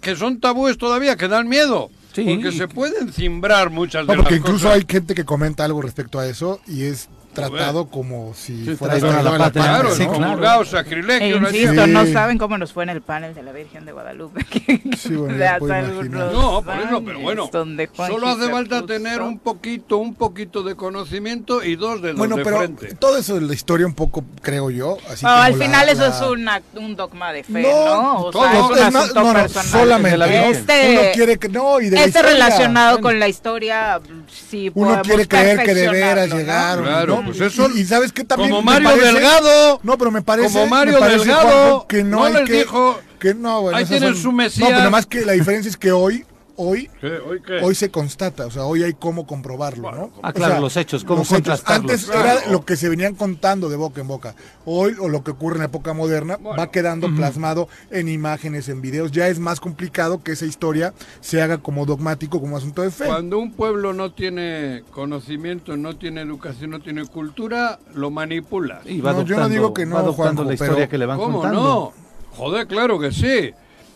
que, son tabúes todavía, que dan miedo. Sí. Porque se pueden cimbrar muchas No, de porque las incluso cosas. hay gente que comenta algo respecto a eso y es tratado como si Sí, fuera la a la patria. Claro, sí, ¿no? claro. comulgado, sacrilegio. E la insisto, Sí. no saben cómo nos fue en el panel de la Virgen de Guadalupe. Bueno, puedo algunos imaginar. No, por eso, pero bueno, solo hace falta puso- tener un poquito, un poquito de conocimiento y dos dedos Bueno, de pero frente. todo eso de la historia un poco, creo yo. Así No, como al la- final eso la- es una- un dogma de fe, No, ¿no? O todo. sea, es un Es más, asunto no, no, personal. solamente. La. Este, Uno quiere que no, y de la este historia. relacionado Bueno, con la historia, sí Uno quiere creer que de veras llegaron. Claro, ¿no? pues eso- Y, y sabes qué también. Como me Mario parece? Delgado. No, pero me parece. Como Mario parece, Delgado, que no, no hay les que, dijo, que no, bueno, ahí tienen su Mesías. No, pero más que la diferencia es que hoy, hoy, ¿Qué? ¿Hoy qué? hoy se constata, o sea, hoy hay cómo comprobarlo, ¿no? Ah, O claro, sea, los hechos, cómo los hechos. contrastarlos. Antes Claro. era lo que se venían contando de boca en boca. Hoy, o lo que ocurre en la época moderna, Bueno. va quedando plasmado en imágenes, en videos. Ya es más complicado que esa historia se haga como dogmático, como asunto de fe. Cuando un pueblo no tiene conocimiento, no tiene educación, no tiene cultura, lo manipula. Y va No, yo no adoptando, digo que no, va adoptando Juanjo, la historia pero que le van ¿Cómo contando. no? Joder, claro que sí.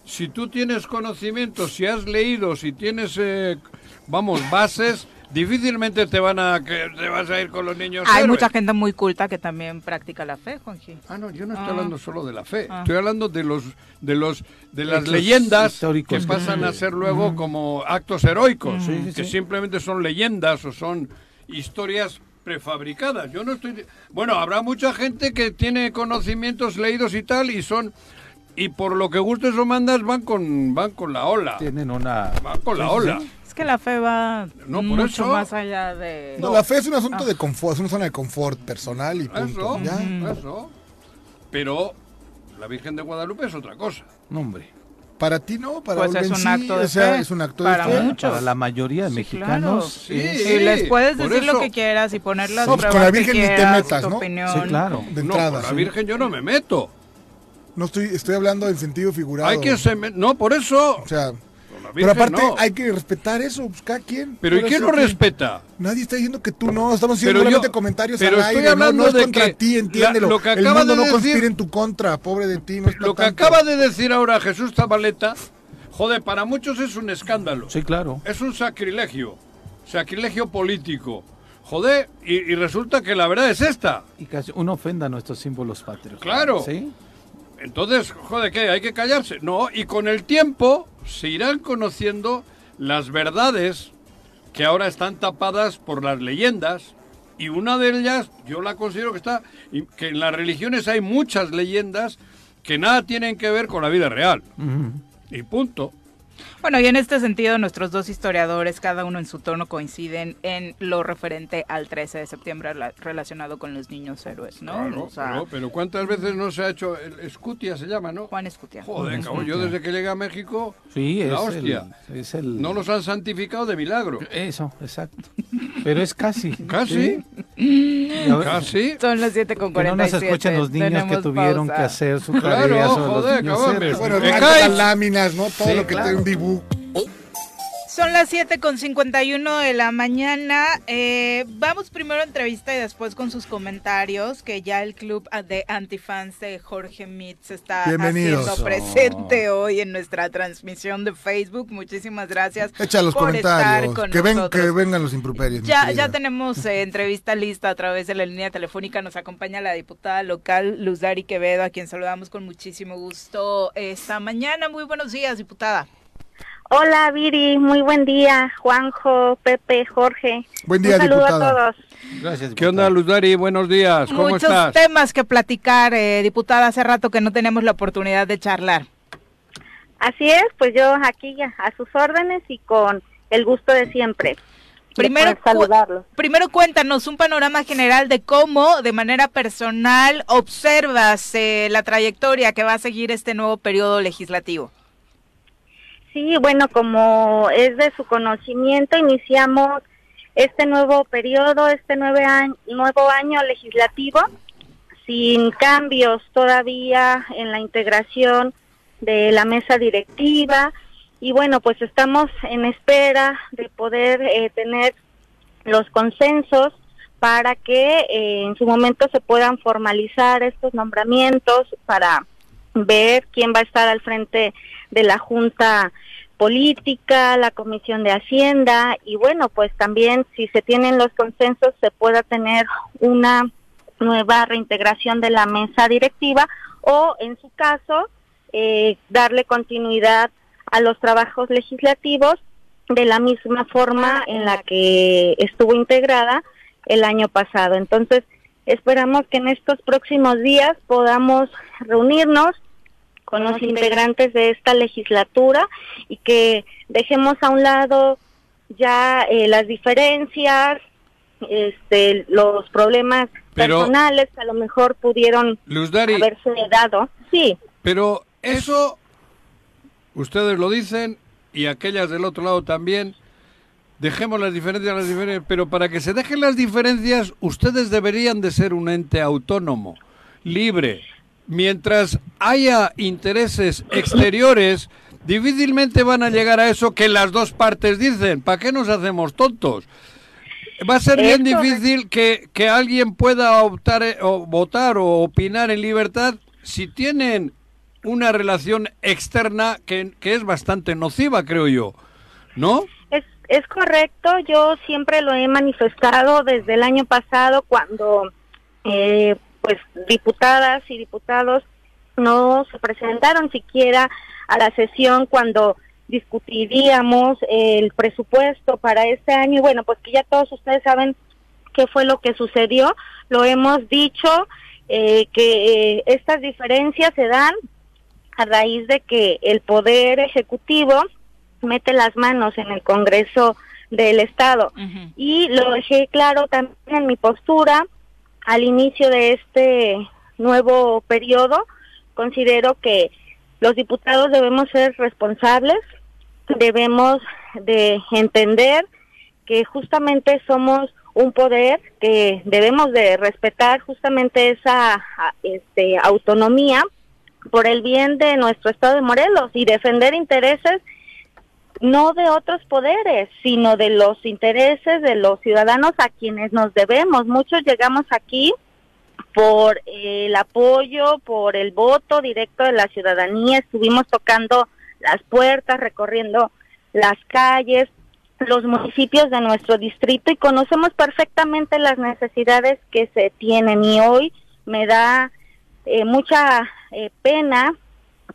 Si tú tienes conocimiento, si has leído, si tienes, eh, vamos, bases, difícilmente te van a que te vas a ir con los niños. Hay héroes. mucha gente muy culta que también practica la fe, Juanji. Ah, no, yo no estoy Ah. hablando solo de la fe. Ah. Estoy hablando de los de los de las Hechos leyendas que pasan a ser luego como actos heroicos, sí, que sí. simplemente son leyendas o son historias prefabricadas. Yo no estoy Bueno, habrá mucha gente que tiene conocimientos leídos y tal y son y por lo que gustes o mandas van con van con la ola. Tienen una... Van con la Sí, sí, ola. sí. Es que la fe va No, por mucho eso- más allá de... No, la fe es un asunto de confort, es una zona de confort personal y punto. Eso, Ya. eso. Pero la Virgen de Guadalupe es otra cosa. No, hombre. Para ti no, para Pues es un sí, acto de o sea, fe. es un acto Para de fe. muchos. Para la mayoría de Sí, mexicanos. claro. Sí. Y les puedes por decir lo eso- que quieras y poner las No, pues, con la Virgen ni te metas, ¿no? opinión. Sí, claro. De no, entrada. con la sí. Virgen yo no me meto. No estoy, estoy hablando en sentido figurado. Hay que se me- No, por eso. O sea, pero aparte no. hay que respetar eso, pues cada quien. Pero ¿y quién lo que- respeta? Nadie está diciendo que tú no, estamos haciendo Pero yo- solamente comentarios pero al estoy aire, hablando no es de contra que ti, la- entiéndelo. lo que el acaba mundo de no decir- conspira en tu contra, pobre de ti, no es Lo que tanto. acaba de decir ahora Jesús Zabaleta, joder, para muchos es un escándalo. Sí, claro. Es un sacrilegio. Sacrilegio político. Joder, y, y resulta que la verdad es esta. Y casi uno ofenda a nuestros símbolos patrios. Claro. ¿Sí? Entonces, joder, ¿qué? ¿Hay que callarse? No, y con el tiempo se irán conociendo las verdades que ahora están tapadas por las leyendas. Y una de ellas, yo la considero que está, que en las religiones hay muchas leyendas que nada tienen que ver con la vida real. Y punto. Bueno, y en este sentido, nuestros dos historiadores, cada uno en su tono, coinciden en lo referente al 13 de septiembre la- relacionado con los niños héroes, ¿no? Claro, O sea, pero, pero ¿cuántas veces no se ha hecho el Escutia se llama, no? Juan Escutia. Joder, cabrón, yo desde que llegué a México, Sí, es la hostia. el, es el- No los han santificado de milagro. Eso, exacto. Pero es casi. Casi, casi. Son las 7 con Que no 47. nos escuchen los niños que tuvieron pausa. que hacer su Claro, tarea sobre joder, los niños cabrón. Bueno, las láminas, ¿no? Todo Sí, lo que claro. tiene un dibujo. Son las 7 con 51 de la mañana. Eh, vamos primero a entrevista y después con sus comentarios, que ya el club de antifans de Jorge Mitz está haciendo presente hoy en nuestra transmisión de Facebook. Muchísimas gracias Echa los por estar comentarios. con Que, ven, nosotros. que vengan los improperios. Ya, ya tenemos eh, entrevista lista a través de la línea telefónica. Nos acompaña la diputada local Luz Dari Quevedo, a quien saludamos con muchísimo gusto esta mañana. Muy buenos días, diputada. Hola Viri, muy buen día, Juanjo, Pepe, Jorge. Buen día, Un saludo diputada. a todos. Gracias. ¿Qué onda, Luzari? Buenos días, ¿cómo Muchos estás? temas que platicar, eh, diputada. Hace rato que no tenemos la oportunidad de charlar. Así es, pues yo aquí ya a sus órdenes y con el gusto de siempre. Primero, De saludarlos. cu- primero cuéntanos un panorama general de cómo, de manera personal, observas eh, la trayectoria que va a seguir este nuevo periodo legislativo. Sí, bueno, como es de su conocimiento, iniciamos este nuevo periodo, este nueve año, nuevo año legislativo, sin cambios todavía en la integración de la mesa directiva. Y bueno, pues estamos en espera de poder eh, tener los consensos para que eh, en su momento se puedan formalizar estos nombramientos para ver quién va a estar al frente de la Junta Política, la Comisión de Hacienda y bueno, pues también si se tienen los consensos se pueda tener una nueva reintegración de la mesa directiva o en su caso eh, darle continuidad a los trabajos legislativos de la misma forma en la que estuvo integrada el año pasado. Entonces, esperamos que en estos próximos días podamos reunirnos con los integrantes de esta legislatura y que dejemos a un lado ya eh, las diferencias, este, los problemas Pero- personales que a lo mejor pudieron haberse dado. Sí, pero eso ustedes lo dicen y aquellas del otro lado también. Dejemos las diferencias, las diferencias, pero para que se dejen las diferencias, ustedes deberían de ser un ente autónomo, libre. Mientras haya intereses exteriores, difícilmente van a llegar a eso que las dos partes dicen. ¿Para qué nos hacemos tontos? Va a ser bien difícil que, que alguien pueda optar eh, o votar o opinar en libertad si tienen una relación externa que, que es bastante nociva, creo yo. ¿No? Es, es correcto, yo siempre lo he manifestado desde el año pasado cuando eh, pues diputadas y diputados no se presentaron siquiera a la sesión cuando discutiríamos el presupuesto para este año. Y bueno, pues que ya todos ustedes saben qué fue lo que sucedió, lo hemos dicho eh, que eh, estas diferencias se dan a raíz de que el poder ejecutivo mete las manos en el Congreso del Estado. Y lo dejé claro también en mi postura al inicio de este nuevo periodo. Considero que los diputados debemos ser responsables, debemos de entender que justamente somos un poder que debemos de respetar justamente esa este, autonomía por el bien de nuestro estado de Morelos y defender intereses no de otros poderes, sino de los intereses de los ciudadanos a quienes nos debemos. Muchos llegamos aquí por el apoyo, por el voto directo de la ciudadanía, estuvimos tocando las puertas, recorriendo las calles, los municipios de nuestro distrito y conocemos perfectamente las necesidades que se tienen y hoy me da eh, mucha eh, pena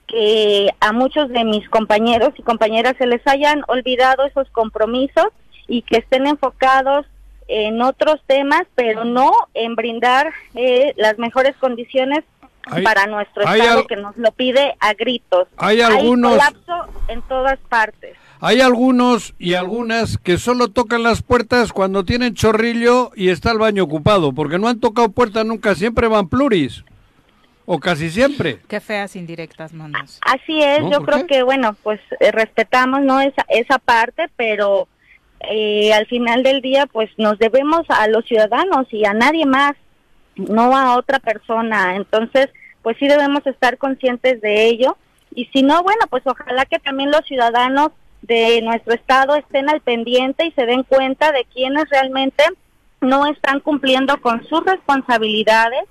que a muchos de mis compañeros y compañeras se les hayan olvidado esos compromisos y que estén enfocados en otros temas, pero no en brindar eh, las mejores condiciones Hay- para nuestro estado al- que nos lo pide a gritos. Hay algunos- colapso en todas partes. Hay algunos y algunas que solo tocan las puertas cuando tienen chorrillo y está el baño ocupado, porque no han tocado puertas nunca, siempre van pluris. O casi siempre. Qué feas indirectas, manos. Así es, ¿No? yo ¿Por creo qué? que bueno, pues eh, respetamos no esa esa parte, pero eh, al final del día pues nos debemos a los ciudadanos y a nadie más, no a otra persona. Entonces, pues sí debemos estar conscientes de ello y si no, bueno, pues ojalá que también los ciudadanos de nuestro estado estén al pendiente y se den cuenta de quienes realmente no están cumpliendo con sus responsabilidades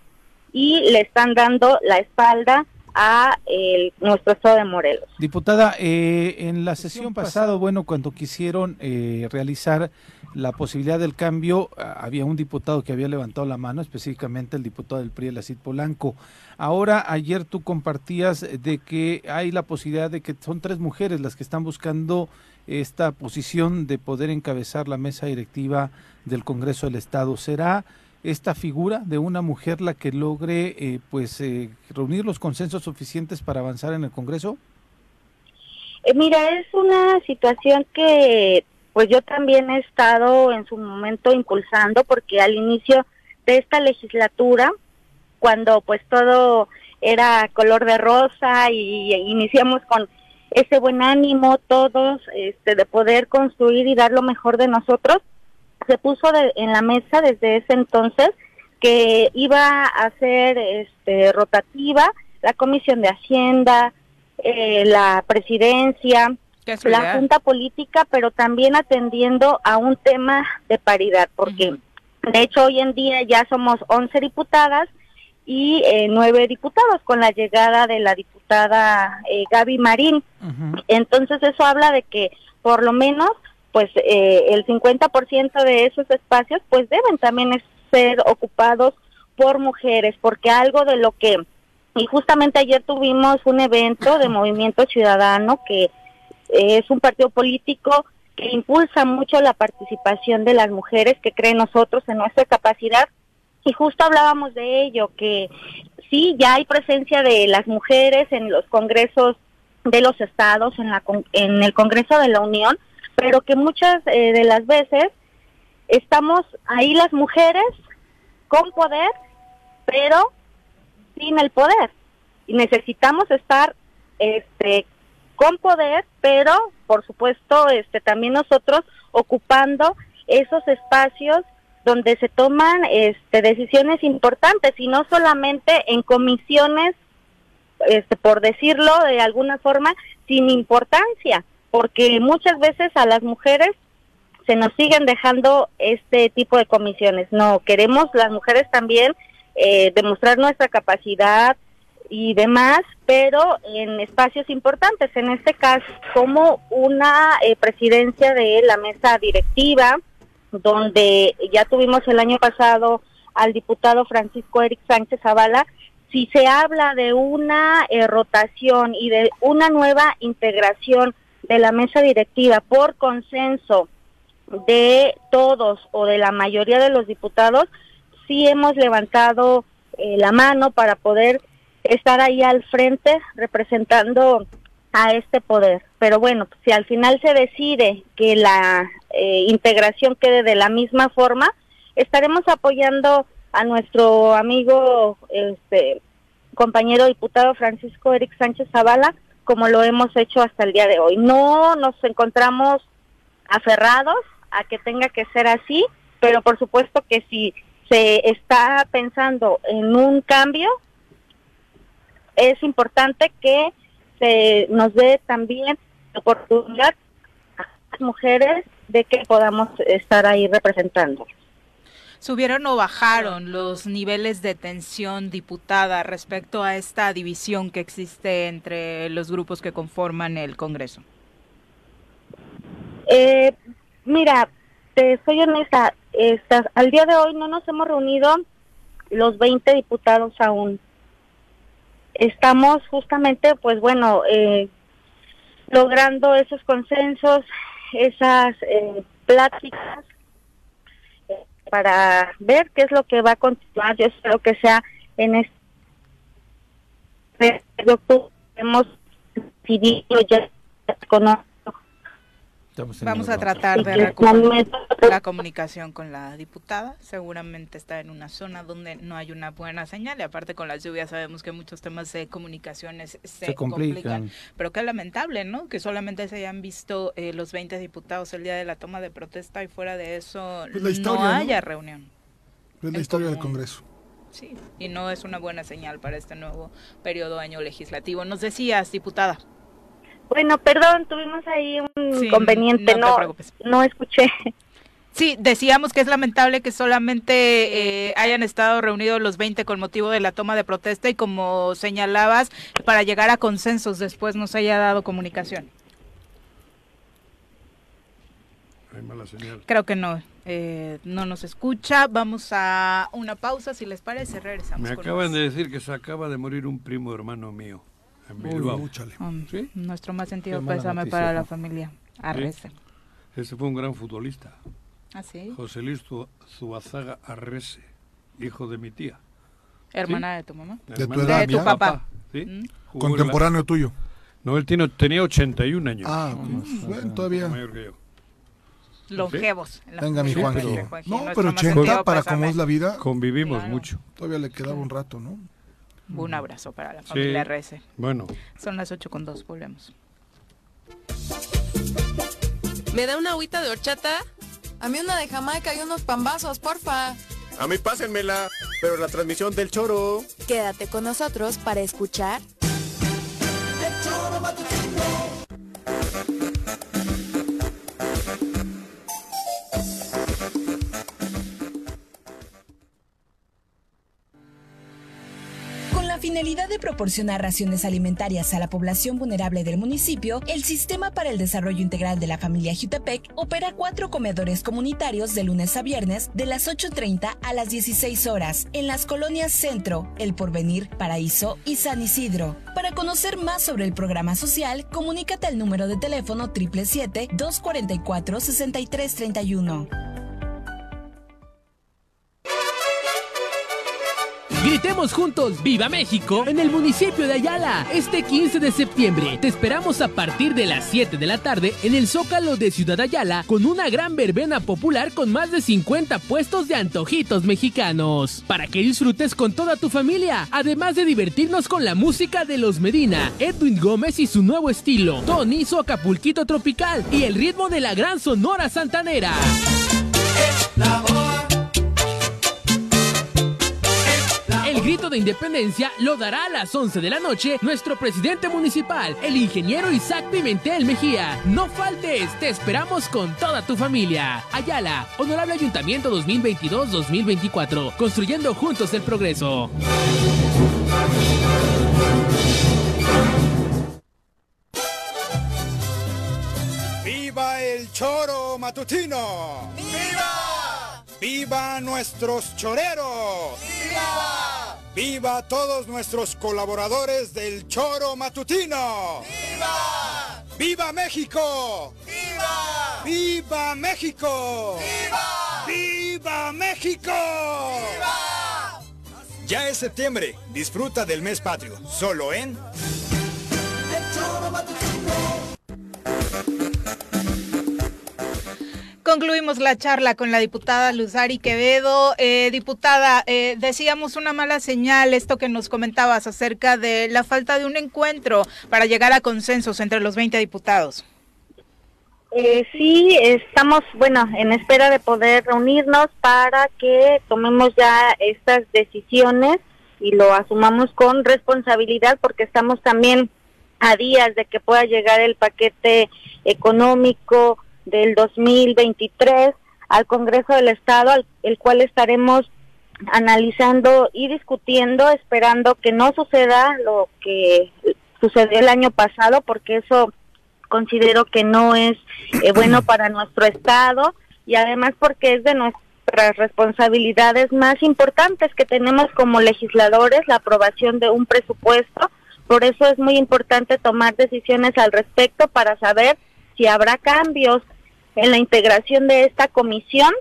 y le están dando la espalda a el- nuestro estado de Morelos. Diputada, eh, en la sesión pasada, bueno, cuando quisieron eh, realizar la posibilidad del cambio, ah, había un diputado que había levantado la mano, específicamente el diputado del PRI, el Acid Polanco. Ahora, ayer tú compartías de que hay la posibilidad de que son tres mujeres las que están buscando esta posición de poder encabezar la mesa directiva del Congreso del Estado. ¿Será esta figura de una mujer la que logre eh, pues eh, reunir los consensos suficientes para avanzar en el Congreso? Eh, mira, es una situación que pues yo también he estado en su momento impulsando porque al inicio de esta legislatura, cuando pues todo era color de rosa y, iniciamos con ese buen ánimo todos este de poder construir y dar lo mejor de nosotros, se puso de- en la mesa desde ese entonces que iba a ser este rotativa la Comisión de Hacienda, eh, la presidencia, la junta política, pero también atendiendo a un tema de paridad, porque de hecho hoy en día ya somos 11 diputadas y eh, nueve diputados con la llegada de la diputada eh, Gaby Marín. Entonces eso habla de que por lo menos pues eh, el 50% de esos espacios pues deben también ser ocupados por mujeres, porque algo de lo que y justamente ayer tuvimos un evento de Movimiento Ciudadano que es un partido político que impulsa mucho la participación de las mujeres, que creen nosotros en nuestra capacidad. Y justo hablábamos de ello, que sí, ya hay presencia de las mujeres en los congresos de los estados, en, la, en el Congreso de la Unión, pero que muchas eh, de las veces estamos ahí las mujeres con poder, pero sin el poder. Y necesitamos estar este con poder, pero por supuesto este también nosotros ocupando esos espacios donde se toman este decisiones importantes y no solamente en comisiones este por decirlo de alguna forma sin importancia, porque muchas veces a las mujeres se nos siguen dejando este tipo de comisiones. No, queremos las mujeres también eh, demostrar nuestra capacidad y demás, pero en espacios importantes, en este caso como una eh, presidencia de la mesa directiva, donde ya tuvimos el año pasado al diputado Francisco Eric Sánchez Zavala, si se habla de una eh, rotación y de una nueva integración de la mesa directiva por consenso de todos o de la mayoría de los diputados, sí hemos levantado eh, la mano para poder estar ahí al frente representando a este poder. Pero bueno, si al final se decide que la eh, integración quede de la misma forma, estaremos apoyando a nuestro amigo, este compañero diputado Francisco Eric Sánchez Zavala, como lo hemos hecho hasta el día de hoy. No nos encontramos aferrados a que tenga que ser así, pero por supuesto que si se está pensando en un cambio, es importante que se nos dé también la oportunidad a las mujeres de que podamos estar ahí representando. ¿Subieron o bajaron los niveles de tensión diputada respecto a esta división que existe entre los grupos que conforman el Congreso? Eh, mira, te soy honesta, estas, al día de hoy no nos hemos reunido los 20 diputados aún. Estamos justamente, pues bueno, eh, logrando esos consensos, esas eh, pláticas para ver qué es lo que va a continuar. Yo espero que sea en este octubre hemos decidido ya con Vamos a tratar de recuperar la comunicación con la diputada. Seguramente está en una zona donde no hay una buena señal y aparte con las lluvias sabemos que muchos temas de comunicaciones se, Se complican. Pero qué lamentable, ¿no? Que solamente se hayan visto eh, los 20 diputados el día de la toma de protesta y fuera de eso Pues la historia, no ¿no? haya reunión. Es la en historia del común. Congreso. Sí, y no es una buena señal para este nuevo periodo año legislativo. Nos decías, diputada. Bueno, perdón, tuvimos ahí un Sí, inconveniente, no no, no escuché. Sí, decíamos que es lamentable que solamente eh, hayan estado reunidos los 20 con motivo de la toma de protesta y como señalabas, para llegar a consensos después nos haya dado comunicación. Hay mala señal. Creo que no, eh, no nos escucha. Vamos a una pausa, si les parece, regresamos. Me acaban de decir que se acaba de morir un primo hermano mío en Bilbao. Uy. Um. Nuestro más sentido pésame para la familia. Arrece. Ese fue un gran futbolista. ¿Ah, sí? José Luis Zu- Zuazaga Arrese, hijo de mi tía. Hermana de tu mamá. De tu edad, De tu papá. ¿Sí? Mm. La- Contemporáneo tuyo. No, él tiene, tenía 81 años. Ah, ok. bueno, todavía. Mayor que yo. Longevos. Venga, mi pero- Juanji, No, pero más 80 sentido para como es la vida, Convivimos Claro. mucho. todavía le quedaba un rato, ¿no? Un abrazo para la Sí. familia RS. Bueno, Son las 8 con 2, volvemos. ¿Me da una agüita de horchata? A mí una de Jamaica y unos pambazos, porfa. A mí pásenmela, pero la transmisión del choro. Quédate con nosotros para escuchar Con la finalidad de proporcionar raciones alimentarias a la población vulnerable del municipio, el Sistema para el Desarrollo Integral de la Familia Jutepec opera cuatro comedores comunitarios de lunes a viernes de las 8.30 a las 16 horas en las colonias Centro, El Porvenir, Paraíso y San Isidro. Para conocer más sobre el programa social, comunícate al número de teléfono 777-244-6331. Gritemos juntos ¡Viva México! en el municipio de Ayala este 15 de septiembre. Te esperamos a partir de las 7 de la tarde en el Zócalo de Ciudad Ayala con una gran verbena popular con más de 50 puestos de antojitos mexicanos. Para que disfrutes con toda tu familia, además de divertirnos con la música de los Medina, Edwin Gómez y su nuevo estilo, Tony su Acapulquito Tropical y el ritmo de la gran Sonora Santanera. El grito de independencia lo dará a las 11 de la noche nuestro presidente municipal, el ingeniero Isaac Pimentel Mejía. No faltes, te esperamos con toda tu familia. Ayala, Honorable Ayuntamiento 2022-2024, construyendo juntos el progreso. ¡Viva el choro matutino! ¡Viva! ¡Viva nuestros choreros! ¡Viva! ¡Viva todos nuestros colaboradores del choro matutino! ¡Viva! ¡Viva México! ¡Viva! ¡Viva México! ¡Viva! ¡Viva México! ¡Viva! Ya es septiembre, disfruta del mes patrio, solo en... Concluimos la charla con la diputada Luzari Quevedo. Eh, diputada, eh, decíamos una mala señal, esto que nos comentabas acerca de la falta de un encuentro para llegar a consensos entre los 20 diputados. Eh, sí, estamos, bueno, en espera de poder reunirnos para que tomemos ya estas decisiones y lo asumamos con responsabilidad porque estamos también a días de que pueda llegar el paquete económico del 2023 al Congreso del Estado, al, el cual estaremos analizando y discutiendo, esperando que no suceda lo que sucedió el año pasado, porque eso considero que no es eh, bueno para nuestro Estado y además porque es de nuestras responsabilidades más importantes que tenemos como legisladores, la aprobación de un presupuesto. Por eso es muy importante tomar decisiones al respecto para saber si habrá cambios en la integración de esta comisión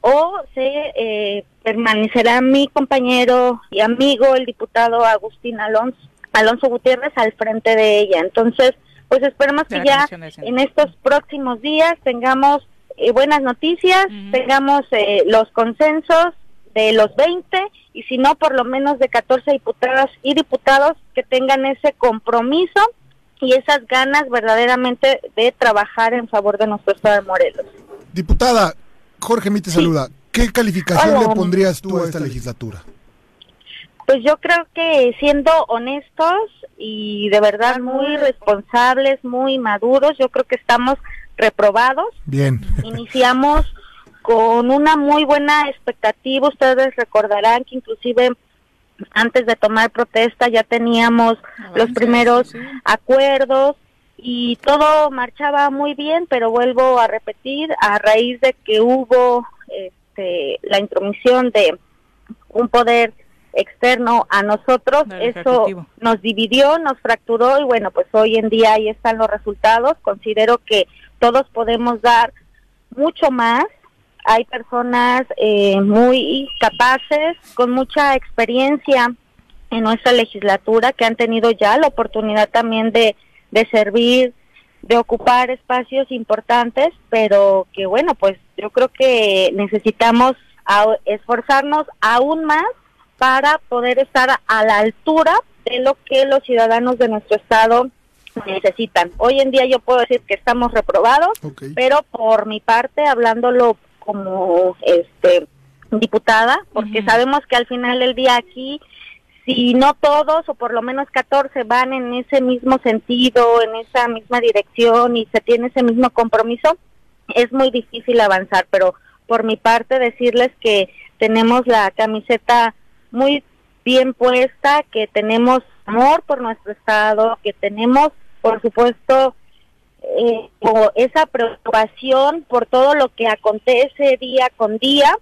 o se eh, permanecerá mi compañero y amigo, el diputado Agustín Alonso, Alonso Gutiérrez al frente de ella. Entonces, pues esperemos que ya en estos próximos días tengamos eh, buenas noticias, tengamos eh, los consensos de los 20 y si no, por lo menos de 14 diputadas y diputados que tengan ese compromiso y esas ganas verdaderamente de trabajar en favor de nuestro estado de Morelos. Diputada, Jorge Mí te saluda. ¿Qué calificación Hola. le pondrías tú a esta legislatura? Pues yo creo que siendo honestos y de verdad muy responsables, muy maduros, yo creo que estamos reprobados. Bien. Iniciamos con una muy buena expectativa. Ustedes recordarán que inclusive antes de tomar protesta ya teníamos los primeros acuerdos y todo marchaba muy bien, pero vuelvo a repetir, a raíz de que hubo este, la intromisión de un poder externo a nosotros, eso Ejecutivo. nos dividió, nos fracturó y bueno, pues hoy en día ahí están los resultados. Considero que todos podemos dar mucho más. Hay personas eh, muy capaces, con mucha experiencia en nuestra legislatura, que han tenido ya la oportunidad también de, de servir, de ocupar espacios importantes, pero que bueno, pues yo creo que necesitamos a- esforzarnos aún más para poder estar a la altura de lo que los ciudadanos de nuestro estado necesitan. Hoy en día yo puedo decir que estamos reprobados, pero por mi parte, hablándolo como este diputada, porque sabemos que al final del día aquí si no todos o por lo menos 14 van en ese mismo sentido, en esa misma dirección y se tiene ese mismo compromiso, es muy difícil avanzar, pero por mi parte decirles que tenemos la camiseta muy bien puesta, que tenemos amor por nuestro estado, que tenemos, por supuesto, eh, o esa preocupación por todo lo que acontece día con día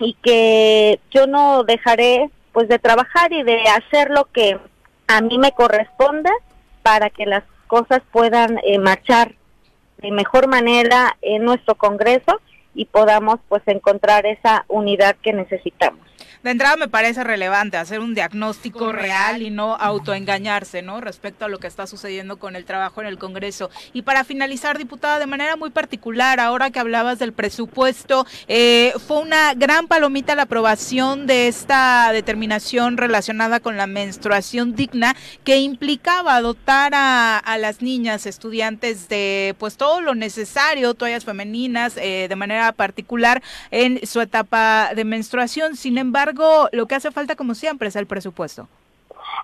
y que yo no dejaré pues de trabajar y de hacer lo que a mí me corresponde para que las cosas puedan eh, marchar de mejor manera en nuestro Congreso y podamos pues encontrar esa unidad que necesitamos. De entrada me parece relevante hacer un diagnóstico real y no autoengañarse, ¿no? Respecto a lo que está sucediendo con el trabajo en el Congreso. Y para finalizar, diputada, de manera muy particular, ahora que hablabas del presupuesto, eh, fue una gran palomita la aprobación de esta determinación relacionada con la menstruación digna que implicaba dotar a, a las niñas estudiantes de pues todo lo necesario, toallas femeninas, eh, de manera particular en su etapa de menstruación. Sin embargo, lo que hace falta, como siempre, es el presupuesto.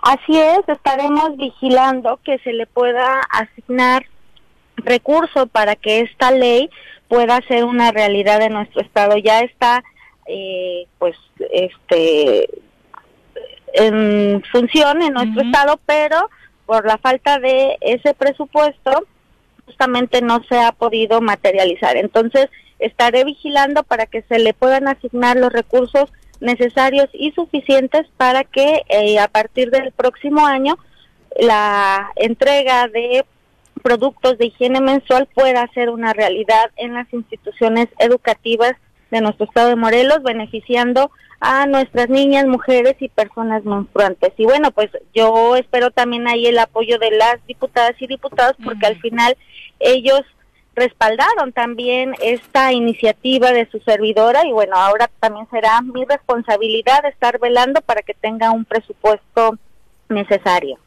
Así es, estaremos vigilando que se le pueda asignar recurso para que esta ley pueda ser una realidad en nuestro estado. Ya está, eh, pues, este, en función en nuestro estado, pero por la falta de ese presupuesto, justamente no se ha podido materializar. Entonces, estaré vigilando para que se le puedan asignar los recursos necesarios y suficientes para que eh, a partir del próximo año la entrega de productos de higiene mensual pueda ser una realidad en las instituciones educativas de nuestro estado de Morelos, beneficiando a nuestras niñas, mujeres y personas menstruantes. Y bueno, pues yo espero también ahí el apoyo de las diputadas y diputados, porque al final ellos respaldaron también esta iniciativa de su servidora y bueno, ahora también será mi responsabilidad estar velando para que tenga un presupuesto necesario.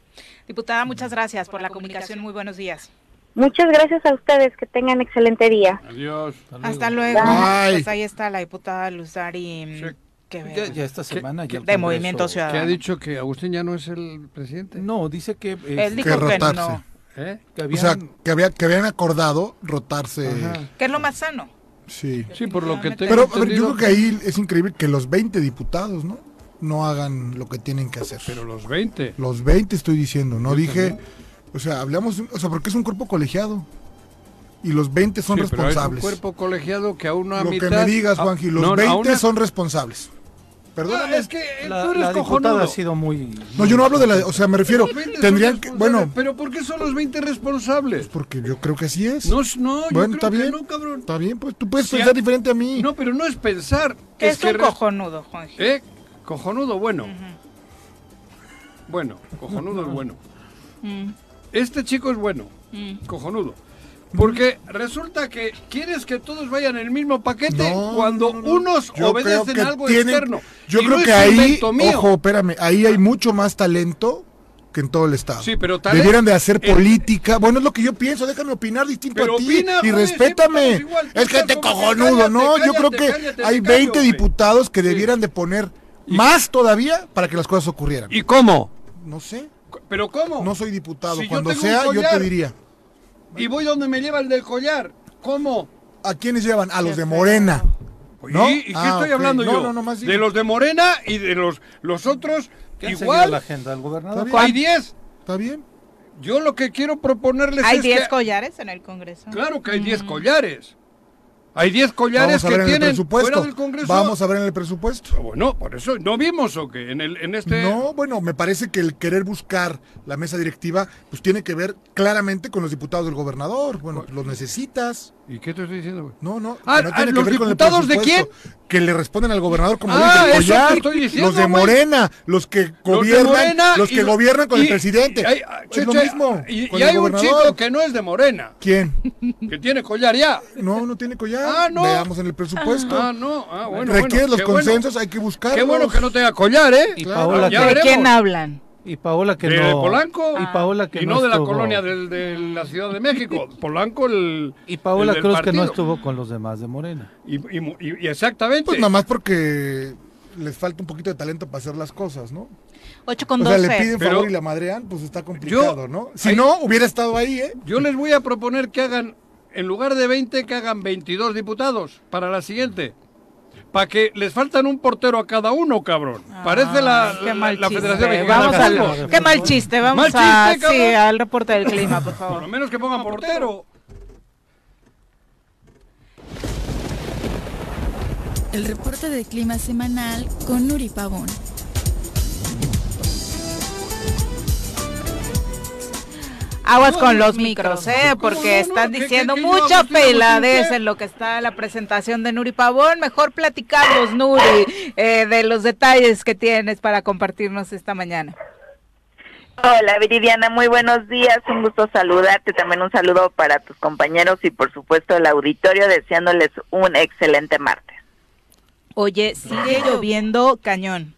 Diputada, muchas gracias por la comunicación. Muy buenos días. Muchas gracias a ustedes, que tengan excelente día. Adiós. Hasta luego. Bye. Pues ahí está la diputada Luzari mm, Quevedo. Ya, ya esta semana ya el de Movimiento ¿Qué Ciudadano. ha dicho que Agustín ya no es el presidente? No, dice que... Él dijo que rotarse. no. ¿Eh? que O habían- sea, que, había, que habían acordado rotarse. Que es lo más sano. Sí. Sí, por lo que tengo Pero, pero yo entendido creo que ahí es increíble que los 20 diputados, ¿no? No hagan lo que tienen que hacer. Pero los 20. Los 20 estoy diciendo, no Yo dije, también. o sea, hablamos, o sea, porque es un cuerpo colegiado. Y los 20 son Sí, pero hay un responsables. cuerpo colegiado que a una Lo mitad... que me digas, a- Juanji, los no, a 20 una- son responsables. Perdóname. Ah, es que La, tú eres la cojonudo. diputada ha sido muy... No, yo no hablo de la, o sea, me refiero, Los 20 son tendrían que, bueno, Pero ¿por qué son los 20 responsables? porque yo creo que así es. No, es- no, yo bueno, creo está que bien, no, cabrón. está bien, pues tú puedes Si pensar diferente a mí. No, pero no es pensar. Es, que un res- cojonudo, Juanji. ¿Eh? Cojonudo, bueno. Bueno, cojonudo es bueno. Mm, Este chico es bueno, mm. cojonudo. Porque resulta que quieres que todos vayan en el mismo paquete No, cuando unos Yo obedecen algo tienen- externo. Yo Y creo que ahí, ojo, espérame, ahí hay mucho más talento que en todo el estado. Sí, pero talento- Debieran de hacer política. Bueno, es lo que yo pienso, déjame opinar distinto a ti opina, y joder, respétame. estamos igual, es gente cojonudo, cállate, ¿no? yo creo que cállate, hay me callo, 20 güey. diputados que debieran de poner más todavía para que las cosas ocurrieran. ¿Y cómo? No sé, ¿Pero cómo? no soy diputado. Si Cuando sea, yo te diría. Y voy donde me lleva el del collar. ¿Cómo? ¿A quiénes llevan? A los de Morena. ¿No? ¿Y, y qué Ah, estoy ok. hablando No, yo? no, no, más de los de Morena y de los, los otros ¿Qué han seguido igual. la agenda del gobernador? Hay 10. ¿Está bien? Yo lo que quiero proponerles Hay es 10 que... collares en el Congreso. Claro que hay 10 Mm. collares. Hay 10 collares que tienen fuera del Congreso. Vamos a ver en el presupuesto. Bueno, por eso no vimos o que en el en este No, bueno, me parece que el querer buscar la mesa directiva, pues tiene que ver claramente con los diputados del gobernador. Bueno, pues, los necesitas. ¿Y qué te estoy diciendo, güey? No, no, Ah, ah, que ¿los ver con el diputados de presupuesto, Que le responden al gobernador como Ah, dice el eso te collar. estoy diciendo, los de güey. Morena, los que Los de gobiernan, Morena los que gobiernan con y- el presidente. y hay- es che, lo che, mismo. Y, con y el hay un chico que no es de Morena, ¿Quién? que tiene collar ya. No, no tiene collar. Ah, no. Veamos en el presupuesto. Ah, no. Ah, bueno. Requiere bueno, los bueno. consensos, hay que buscarlos. Qué bueno que no tenga collar, ¿eh? Y Claro. ¿De quién hablan? Y Paola que de no Polanco y Paola que y no, de la colonia del- de la Ciudad de México. Polanco el y Paola el Cruz que no partido. estuvo con los demás de Morena. Y, y y- y exactamente. Pues nada más porque les falta un poquito de talento para hacer las cosas, ¿no? 8 con o sea, 12. le piden Pero- favor y la madrean, pues está complicado, Yo- ¿no? Si ahí- no, hubiera estado ahí, ¿eh? Yo les voy a proponer que hagan, en lugar de 20, que hagan 22 diputados para la siguiente. Para que les faltan un portero a cada uno, cabrón. Parece la, Ay, qué la- mal la chiste. Federación Mexicana Vamos de al, Fútbol. qué mal chiste. Vamos Mal a, chiste, cabrón. sí, al reporte del clima, por Por favor. lo menos que pongan portero. El reporte de clima semanal con Nuri Pavón. Aguas con los micros, ¿eh? ¿cómo Porque están ¿Qué- qué- diciendo mucha peladez qué? en lo que está la presentación de Nuri Pavón. Mejor platicamos, Nuri, eh, de los detalles que tienes para compartirnos esta mañana. Hola Viridiana, muy buenos días, un gusto saludarte, también un saludo para tus compañeros y por supuesto el auditorio deseándoles un excelente martes. Oye, sigue lloviendo cañón.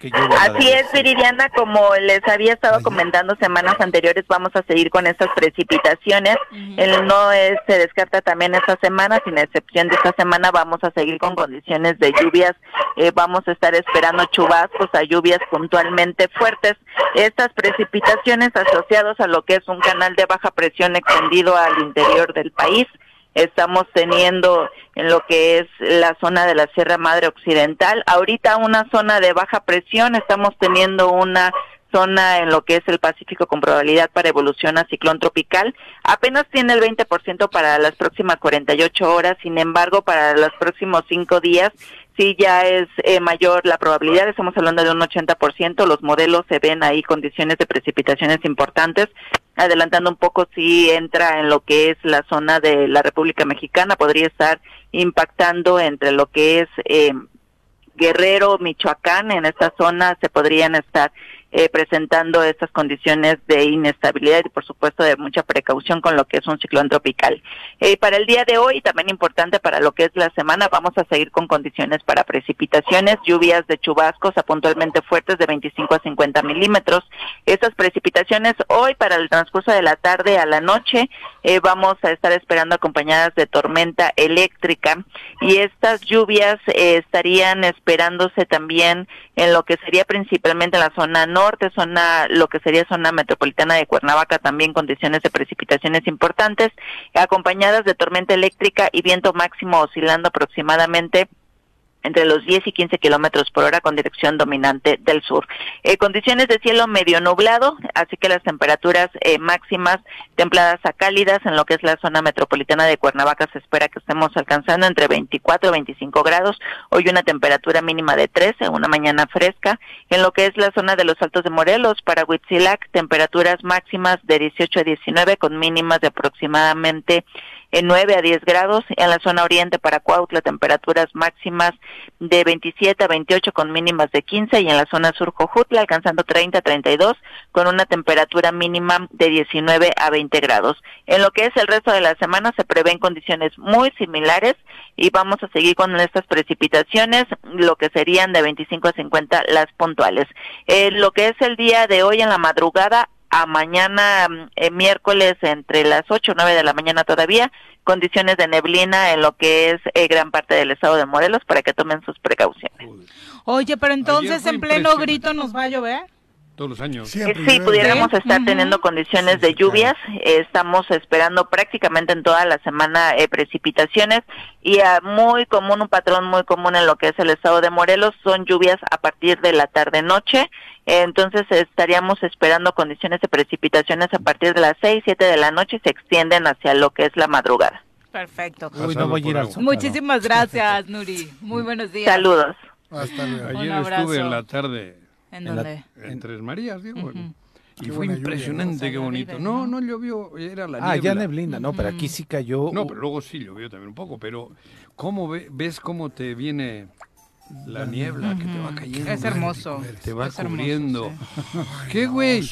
Que Así es Viridiana, como les había estado comentando semanas anteriores, vamos a seguir con estas precipitaciones, el no es- se descarta también esta semana, sin excepción de esta semana vamos a seguir con condiciones de lluvias, eh, vamos a estar esperando chubascos a lluvias puntualmente fuertes, estas precipitaciones asociadas a lo que es un canal de baja presión extendido al interior del país. Estamos teniendo en lo que es la zona de la Sierra Madre Occidental, ahorita una zona de baja presión, estamos teniendo una zona en lo que es el Pacífico con probabilidad para evolución a ciclón tropical. Apenas tiene el 20% para las próximas 48 horas, sin embargo, para los próximos cinco días sí ya es eh, mayor la probabilidad, estamos hablando de un 80%, los modelos se ven ahí condiciones de precipitaciones importantes, adelantando un poco si entra en lo que es la zona de la República Mexicana, podría estar impactando entre lo que es eh, Guerrero, Michoacán, en esta zona se podrían estar eh, presentando estas condiciones de inestabilidad y por supuesto de mucha precaución con lo que es un ciclón tropical. Eh, para el día de hoy, también importante para lo que es la semana, vamos a seguir con condiciones para precipitaciones, lluvias de chubascos a puntualmente fuertes de 25 a 50 milímetros. Estas precipitaciones hoy para el transcurso de la tarde a la noche eh, vamos a estar esperando acompañadas de tormenta eléctrica y estas lluvias eh, estarían esperándose también en lo que sería principalmente en la zona norte, zona lo que sería zona metropolitana de Cuernavaca, también condiciones de precipitaciones importantes, acompañadas de tormenta eléctrica y viento máximo oscilando aproximadamente entre los 10 y 15 kilómetros por hora con dirección dominante del sur. Eh, condiciones de cielo medio nublado, así que las temperaturas eh, máximas templadas a cálidas en lo que es la zona metropolitana de Cuernavaca se espera que estemos alcanzando entre 24 y 25 grados. Hoy una temperatura mínima de 13, una mañana fresca. En lo que es la zona de los Altos de Morelos, para Huitzilac, temperaturas máximas de 18 a 19 con mínimas de aproximadamente en 9 a 10 grados. En la zona oriente para Cuautla, temperaturas máximas de 27 a 28 con mínimas de 15 y en la zona sur Jojutla alcanzando 30 a 32 con una temperatura mínima de 19 a 20 grados. En lo que es el resto de la semana se prevén condiciones muy similares y vamos a seguir con estas precipitaciones, lo que serían de 25 a 50 las puntuales. Eh, lo que es el día de hoy en la madrugada a mañana eh, miércoles entre las 8 o 9 de la mañana todavía, condiciones de neblina en lo que es eh, gran parte del estado de Morelos para que tomen sus precauciones. Oye, pero entonces en pleno grito nos va a llover. Todos los años. Eh, Sí, pudiéramos estar teniendo condiciones de lluvias. Eh, estamos esperando prácticamente en toda la semana eh, precipitaciones y ah, muy común, un patrón muy común en lo que es el estado de Morelos son lluvias a partir de la tarde-noche. Eh, entonces estaríamos esperando condiciones de precipitaciones a partir de las 6, 7 de la noche y se extienden hacia lo que es la madrugada. Perfecto. Uy, no voy a ir. Muchísimas gracias, Nuri. Muy buenos días. Saludos. Hasta luego. Ayer estuve en la tarde. ¿En dónde? En Tres Marías, digo. Y Qué fue buena lluvia, impresionante, qué bonito. No, no llovió, era la Ah, niebla. ya neblina, no, pero aquí sí cayó. No, pero luego sí llovió también un poco, pero ¿cómo ve- ves cómo te viene la niebla que te va cayendo? Es hermoso. Te va Es hermoso, cubriendo. ¿Qué, güey?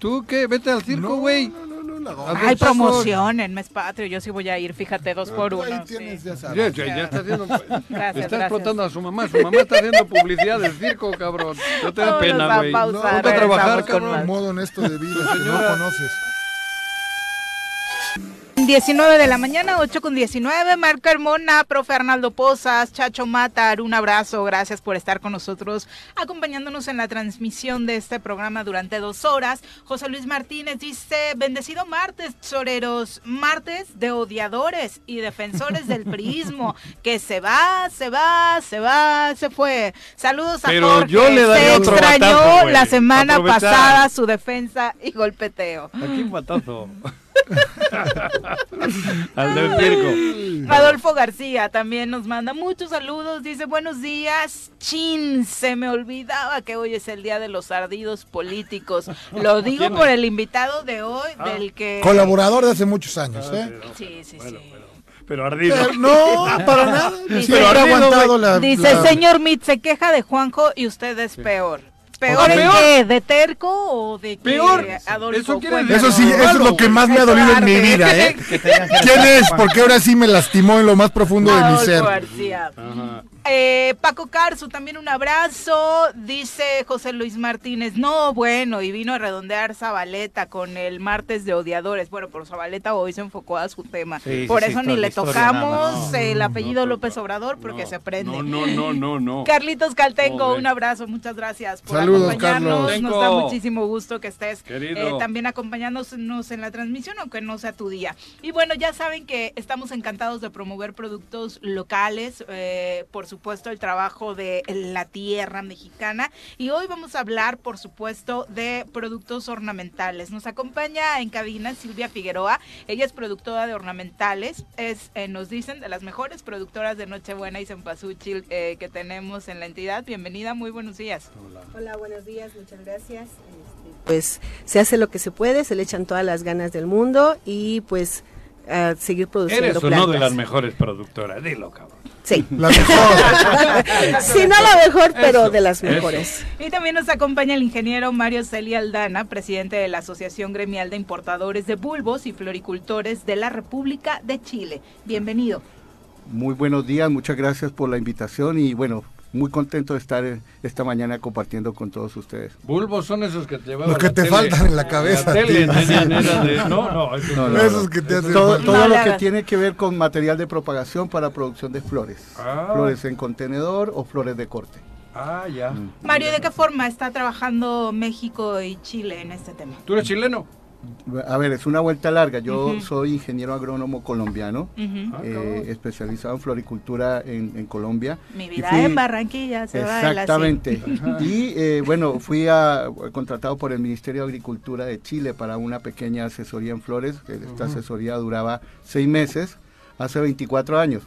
¿Tú qué? Vete al circo, güey. Pasos. promoción en mes patrio. Yo sí voy a ir, fíjate, dos por uno. sí. Ya, ya, ya está haciendo. Gracias, está gracias. explotando a su mamá. Su mamá está haciendo publicidad del circo, cabrón. No te da pena, güey. pausar, Ponte a trabajar, regresamos con cabrón. más. modo honesto de vida que no conoces. 19 de la mañana, 8 con 19. Marco Carmona, profe Arnaldo Pozas, Chacho Matar, un abrazo. Gracias por estar con nosotros, acompañándonos en la transmisión de este programa durante dos horas. José Luis Martínez dice: Bendecido martes, choreros. Martes de odiadores y defensores del priismo. Que se va, se va, se va, se fue. Saludos a Pero Jorge. yo le se otro extrañó batazo, la semana Aprovechar. pasada su defensa y golpeteo. Aquí un batazo. Adolfo García también nos manda muchos saludos. Dice, buenos días. Chin, se me olvidaba que hoy es el día de los ardidos políticos. Lo digo por el invitado de hoy, Ah. del que... Colaborador de hace muchos años, ¿eh? Sí, sí, sí. Pero ardido. Pero no, para nada. Dice, Siempre ha aguantado la. dice, la- señor Mit, se queja de Juanjo y usted es peor. ¿Peor peor. qué? ¿De terco o de qué, Peor. Adolfo? Eso quiere Cuéntanos. Eso sí, eso es lo que más me ha dolido en mi vida, ¿eh? ¿Quién es? Porque ahora sí me lastimó en lo más profundo de mi ser. García. Eh, Paco Carzu, también un abrazo. Dice José Luis Martínez, no, bueno, y vino a redondear Zabaleta con el martes de odiadores. Bueno, por Zabaleta hoy se enfocó a su tema. Sí, por sí, eso sí, ni le tocamos el apellido López Obrador porque se prende. No, no, no, no, no. Carlitos Caltenco, Joder. un abrazo, muchas gracias por Saludos, acompañarnos. Carlos. Nos da muchísimo gusto que estés eh, también acompañándonos en la transmisión, aunque no sea tu día. Y bueno, ya saben que estamos encantados de promover productos locales, eh, por supuesto el trabajo de la tierra mexicana. Y hoy vamos a hablar, por supuesto, de productos ornamentales. Nos acompaña en cabina Silvia Figueroa. Ella es productora de ornamentales. Es, eh, nos dicen, de las mejores productoras de Nochebuena y Cempasúchil eh, que tenemos en la entidad. Bienvenida, muy buenos días. Hola, buenos días, muchas gracias. Este, pues se hace lo que se puede, se le echan todas las ganas del mundo y pues a seguir produciendo Eres plantas. uno de las mejores productoras, dilo, cabrón. Sí. La mejor. sí, no la mejor, pero Eso, de las eso. mejores. Y también nos acompaña el ingeniero Mario Celia Aldana, presidente de la Asociación Gremial de Importadores de Bulbos y Floricultores de la República de Chile. Bienvenido. Muy buenos días, muchas gracias por la invitación y bueno, muy contento de estar eh, esta mañana compartiendo con todos ustedes. Bulbos son esos que te llevaban Los que la te tele. faltan en la cabeza, La tele de- No, no, eso No, no. no, Esos que te hacen todo, todo lo que tiene que ver con material de propagación para producción de flores. Ah. Flores en contenedor o flores de corte. Ah, ya. Mario, ¿de qué forma está trabajando México y Chile en este tema? ¿Tú eres chileno? A ver, es una vuelta larga. Yo soy ingeniero agrónomo colombiano, Ujú. eh, especializado en floricultura en, en Colombia. Mi vida fui- en Barranquilla se. Exactamente. Y eh, bueno, fui a, contratado por el Ministerio de Agricultura de Chile para una pequeña asesoría en flores. que Esta asesoría duraba seis meses, hace 24 años.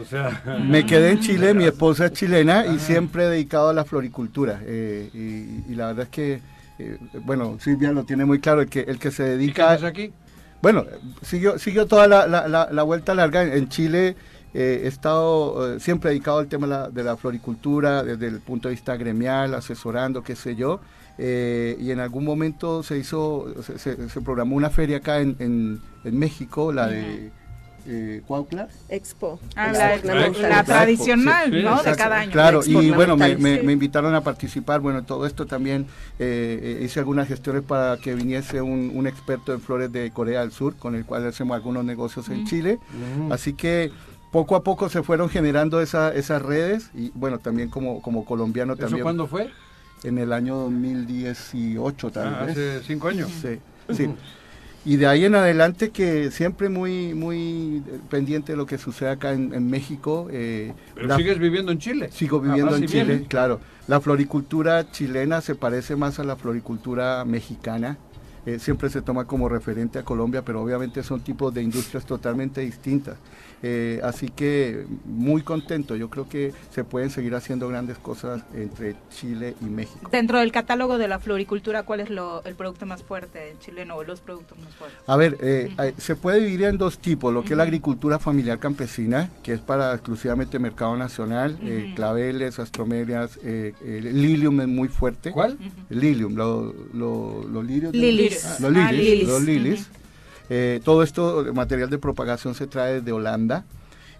O sea. Me quedé en Chile, mi esposa es chilena y siempre he dedicado a la floricultura. eh, y, y la verdad es que, eh, bueno, Silvia lo tiene muy claro, el que, el que se ¿Y qué dedica... aquí? Bueno, siguió, siguió toda la, la- la- la vuelta larga. En Chile eh, he estado eh, siempre dedicado al tema de la, de la floricultura desde el punto de vista gremial, asesorando, qué sé yo. eh, y en algún momento se hizo, se, se- se programó una feria acá en, en- en México, la de eh, Cuautla. Expo. Ah, Expo la- tradicional, Sí, ¿no? De cada año. Claro, Expo y bueno, me, me- sí. me invitaron a participar. Bueno, todo esto también eh, eh, hice algunas gestiones para que viniese un, un experto en flores de Corea del Sur, con el cual hacemos algunos negocios en Mm. Chile. Mm. Así que poco a poco se fueron generando esa- esas redes y bueno, también como, como colombiano ¿Eso también. cuándo fue? En el año 2018 tal Ah, vez. hace cinco años. Sí, sí. Y de ahí en adelante que siempre muy muy pendiente de lo que sucede acá en, en México. eh, Pero la- sigues viviendo en Chile. Sigo viviendo en Chile, claro. La floricultura chilena se parece más a la floricultura mexicana. Eh, siempre se toma como referente a Colombia, pero obviamente son tipos de industrias totalmente distintas. Eh, así que muy contento. Yo creo que se pueden seguir haciendo grandes cosas entre Chile y México. Dentro del catálogo de la floricultura, ¿cuál es lo, el producto más fuerte chileno o los productos más fuertes? A ver, eh, eh, se puede dividir en dos tipos, lo que es la agricultura familiar campesina, que es para exclusivamente mercado nacional, eh, claveles, astromerias, eh, lilium es muy fuerte. ¿Cuál? Lilium, lo- lo- los lirios. de- Lilies. Los Ah, lilies, lilies. los lilies. Eh, todo esto, material de propagación se trae desde Holanda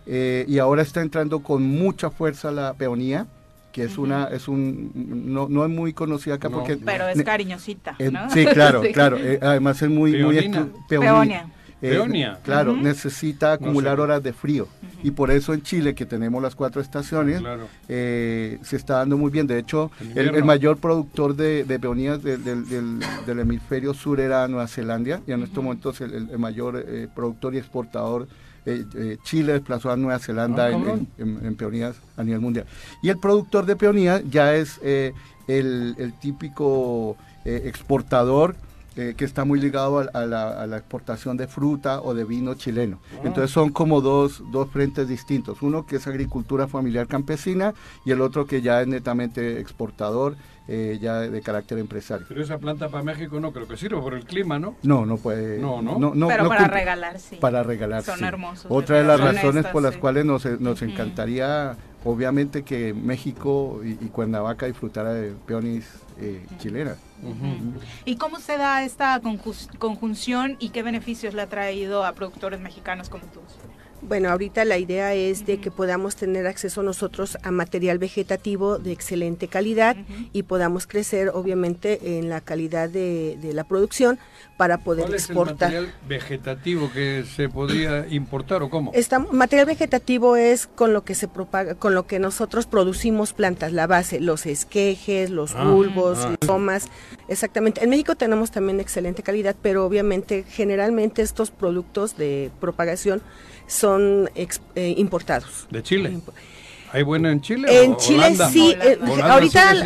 eh, y ahora está entrando con mucha fuerza la peonía, que es una, es un, no, no es muy conocida acá No. porque... Pero es cariñosita, eh, ¿no? Sí, claro, Sí. claro. eh, además es muy... muy Peonina. exclu- Peonia. Eh, Peonia. Claro, Ujú. necesita acumular sé. horas de frío. Y por eso en Chile, que tenemos las cuatro estaciones, Claro. eh, se está dando muy bien. De hecho, el, mayor productor de, de peonías del, del- del- del hemisferio sur era Nueva Zelanda. Y en estos momentos el, el- el mayor eh, productor y exportador, eh, eh, Chile desplazó a Nueva Zelanda Ah, en, cabrón. en- en- en peonías a nivel mundial. Y el productor de peonías ya es eh, el, el típico eh, exportador eh, que está muy ligado a, a la, a la exportación de fruta o de vino chileno. Ah. Entonces son como dos, dos frentes distintos. Uno que es agricultura familiar campesina y el otro que ya es netamente exportador, eh, ya de carácter empresario. Pero esa planta para México no creo que sirva por el clima, ¿no? No, no puede. No, no. Pero para cumple- regalar, sí. Para regalar, Son sí. hermosos, Otra de las razones por las sí. cuales nos, nos encantaría, obviamente, que México y, y Cuernavaca disfrutara de peonis eh, chilenas. ¿Y cómo se da esta conjunción y qué beneficios le ha traído a productores mexicanos como tú? Bueno, ahorita la idea es de que podamos tener acceso nosotros a material vegetativo de excelente calidad y podamos crecer obviamente en la calidad de, de la producción para poder ¿Cuál es el exportar. material vegetativo que se podía importar o cómo? Esta- material vegetativo es con lo que se propaga, con lo que nosotros producimos plantas, la base, los esquejes, los Ah, bulbos, ah. lomas, exactamente. En México tenemos también excelente calidad, pero obviamente generalmente estos productos de propagación son ex- eh, importados. ¿De Chile? ¿Hay buena en Chile? En Chile Holanda? sí, eh,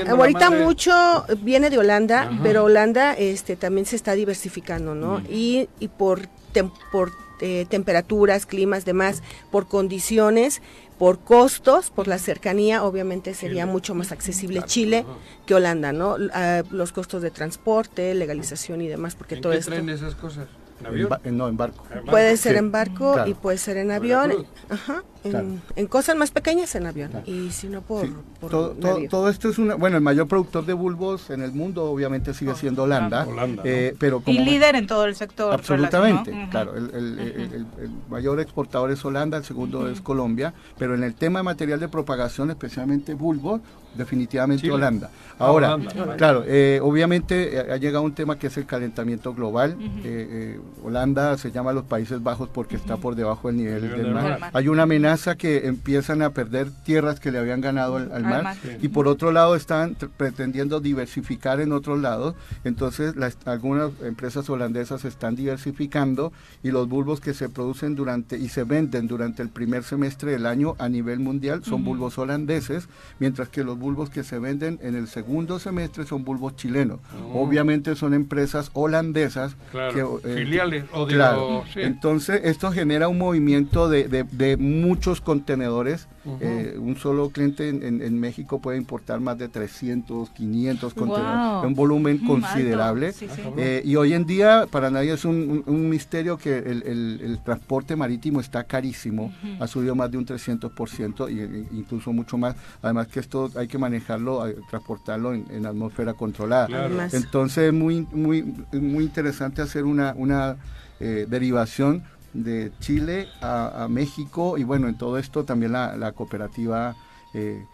ahorita, mucho viene de Holanda, Ajá. pero Holanda este también se está diversificando, Mm. ¿no? Y, y por, tem- por eh, temperaturas, climas, demás, por condiciones, por costos, por la cercanía, obviamente sería mucho más accesible Chile que Holanda, ¿no? Ah, los costos de transporte, legalización y demás, porque ¿En todo qué esto traen esas cosas? ¿En En avión? ba- en- no, en barco. puede ser Sí, en barco claro. y puede ser en avión, ajá, en, Claro. en cosas más pequeñas en avión y si no por, Sí, por todo, todo- esto es una, bueno, el mayor productor de bulbos en el mundo obviamente sigue siendo Holanda, Holanda, ¿no? eh, pero como Y líder en todo el sector. Absolutamente, claro. El, el- el- el- el mayor exportador es Holanda, el segundo es Colombia, pero en el tema de material de propagación, especialmente bulbos, definitivamente Chile. Holanda. Ah, Ahora, Holanda. claro, eh, obviamente eh, ha llegado un tema que es el calentamiento global. Eh, eh, Holanda se llama los Países Bajos porque está por debajo del nivel, nivel del del mar. mar. Hay una amenaza que empiezan a perder tierras que le habían ganado al, al Al mar mar. Sí. y por otro lado están pretendiendo diversificar en otros lados. Entonces las, algunas empresas holandesas están diversificando y los bulbos que se producen durante y se venden durante el primer semestre del año a nivel mundial son bulbos holandeses, mientras que los bulbos que se venden en el segundo semestre son bulbos chilenos. Oh. Obviamente son empresas holandesas Claro, que, eh, filiales, o claro. sí. Entonces esto genera un movimiento de, de- de mucho muchos contenedores. Eh, un solo cliente en, en- en México puede importar más de 300, 500 contenedores. Wow. Un volumen Mm, considerable. Sí, sí. Eh, y hoy en día para nadie es un, un- un misterio que el, el- el transporte marítimo está carísimo. Ha subido más de un 300% y, e incluso mucho más. Además que esto hay que manejarlo, transportarlo en, en atmósfera controlada. Claro. Entonces es muy, muy, muy interesante hacer una, una eh, derivación de Chile a, México y bueno, en todo esto también la, la cooperativa eh,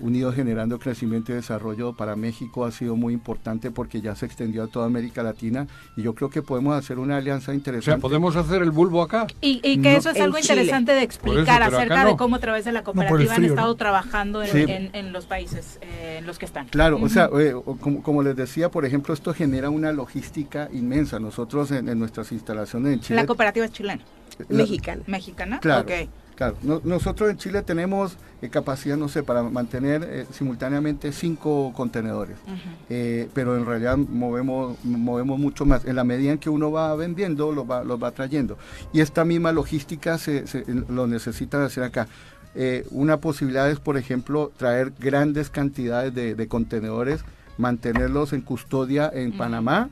Unidos Generando Crecimiento y Desarrollo para México ha sido muy importante porque ya se extendió a toda América Latina y yo creo que podemos hacer una alianza O sea, interesante. podemos hacer el bulbo acá. Y, y que No, eso es algo Chile. interesante de explicar eso, acerca de cómo a través de la cooperativa han estado ¿no? trabajando en, Sí. en- en los países eh, en los que están. Claro, o sea, eh, como, como les decía, por ejemplo, esto genera una logística inmensa. Nosotros en, en nuestras instalaciones en Chile... la cooperativa es chilena. la- Mexicana. ¿Mexicana? Claro, claro. No- nosotros en Chile tenemos eh, capacidad, no sé, para mantener eh, simultáneamente cinco contenedores, Eh, pero en realidad movemos, movemos mucho más. En la medida en que uno va vendiendo, los va, los va trayendo. Y esta misma logística se, se- lo necesitan hacer acá. Una posibilidad es, por ejemplo, traer grandes cantidades de, de contenedores, mantenerlos en custodia en. Panamá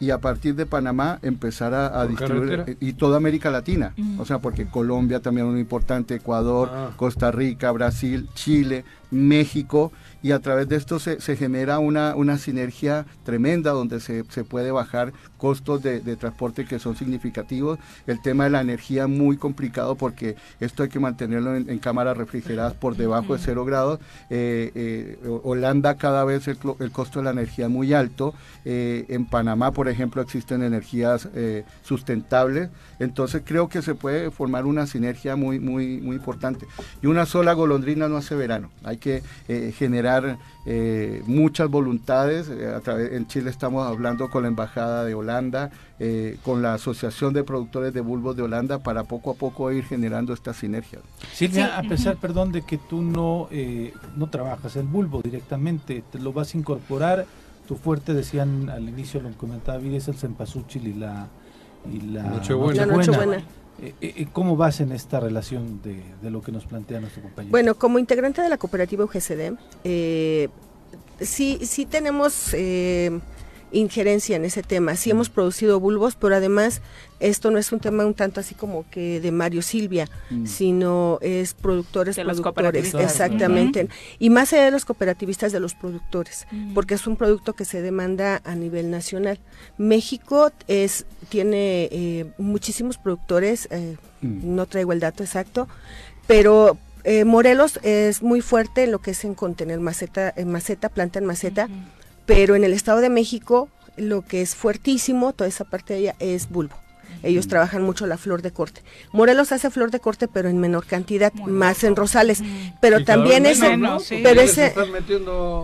y a partir de Panamá empezar a, a ¿Por distribuir carretera? eh, y toda América Latina, Ujú. o sea, porque Colombia también es muy importante, Ecuador, Ah. Costa Rica, Brasil, Chile, México, y a través de esto se, se genera una, una sinergia tremenda donde se, se puede bajar costos de, de transporte que son significativos. El tema de la energía muy complicado porque esto hay que mantenerlo en, en cámaras refrigeradas por debajo de cero grados. Eh, eh, Ho- Holanda cada vez el, costo de la energía es muy alto. Eh, en Panamá, por ejemplo, existen energías eh, sustentables. Entonces creo que se puede formar una sinergia muy, muy, muy importante. Y una sola golondrina no hace verano. Hay que eh, generar eh, muchas voluntades. Eh, a través, en Chile estamos hablando con la Embajada de Holanda, eh, con la Asociación de Productores de Bulbos de Holanda, para poco a poco ir generando esta sinergia. Silvia, Sí, a pesar, perdón, de que tú no, eh, no trabajas el bulbo directamente, te lo vas a incorporar. Tu fuerte, decían al inicio, lo comentaba es el cempasúchil y la, y la Nochebuena. La Nochebuena. ¿Cómo vas en esta relación de, de lo que nos plantea nuestro compañero? Bueno, como integrante de la cooperativa UGCD, eh, sí, sí tenemos eh, injerencia en ese tema. Sí hemos producido bulbos, pero además esto no es un tema un tanto así como que de Mario Silvia, Mm. sino es productores, De los productores, cooperativistas. exactamente. Y más allá de los cooperativistas, de los productores, Mm. porque es un producto que se demanda a nivel nacional. México es tiene eh, muchísimos productores, eh, Mm. no traigo el dato exacto, pero eh, Morelos es muy fuerte en lo que es en contener maceta, en maceta, planta en maceta. Pero en el Estado de México lo que es fuertísimo, toda esa parte de allá, es bulbo. Ellos trabajan mucho la flor de corte. Morelos hace flor de corte, pero en menor cantidad, Muy más en rosales. Pero Y también ese, menos, ¿no? sí. Pero ese,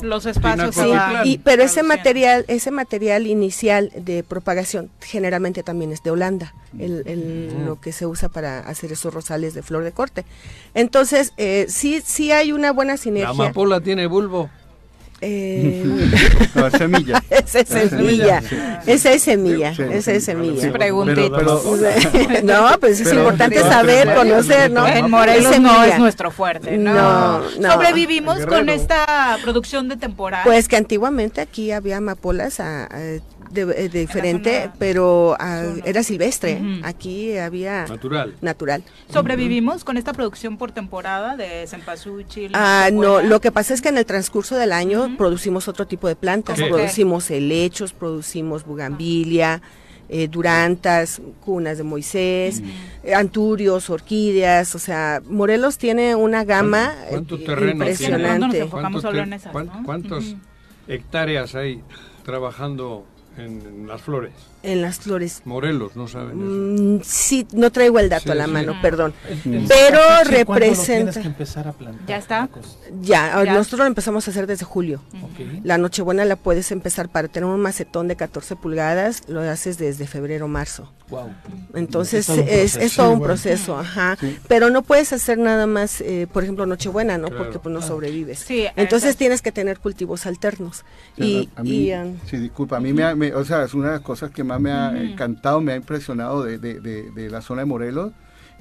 Los espacios van. y, pero ese material, ese material inicial de propagación generalmente también es de Holanda, el, el- Mm. lo que se usa para hacer esos rosales de flor de corte. Entonces, eh, sí, sí hay una buena La sinergia. amapola tiene bulbo. Eh, No, semilla. esa es semilla, Sí. esa es semilla, Sí. esa es semilla. Preguntita. no, pues es Pero- importante pero- saber, pero- conocer, ¿no? En Es Morelos no es nuestro fuerte, ¿no? No, no. Sobrevivimos con esta producción de temporada. Pues que antiguamente aquí había amapolas a- a- de, eh, de diferente, zona- pero ah, era silvestre. Aquí había Natural. natural. ¿Sobrevivimos con esta producción por temporada de cempasúchil? Ah, no, lo que pasa es que en el transcurso del año producimos otro tipo de plantas. ¿Qué? Producimos helechos, producimos bugambilia, eh, durantas, cunas de Moisés, eh, anturios, orquídeas. O sea, Morelos tiene una gama eh, ¿Cuánto terreno tiene? Sí, de pronto nos impresionante. enfocamos ¿Cuántos solo en esas, cuán- ¿no? ¿Cuántos Ujú. hectáreas hay trabajando en, las flores? En las flores. Morelos, no saben eso. Mm, sí, no traigo el dato Sí, a la sí. mano, perdón. El- pero cempasúchil, ¿cuándo lo representa- tienes que empezar a plantar? Ya está. Ya, Ya. nosotros lo empezamos a hacer desde julio. La Nochebuena la puedes empezar para tener un macetón de 14 pulgadas, lo haces desde febrero, marzo. Wow. Entonces Es todo un es, proceso. todo Sí, un bueno. proceso, ajá. Sí. Pero no puedes hacer nada más, eh, por ejemplo, Nochebuena, ¿no? Claro. Porque pues no sobrevives. Sí, Entonces tienes que tener cultivos alternos. Sí, y, a, a mí, y, um, sí, disculpa, a mí me, ha- me- o sea, es una de las cosas que más me ha encantado, me ha impresionado de, de- de- de la zona de Morelos,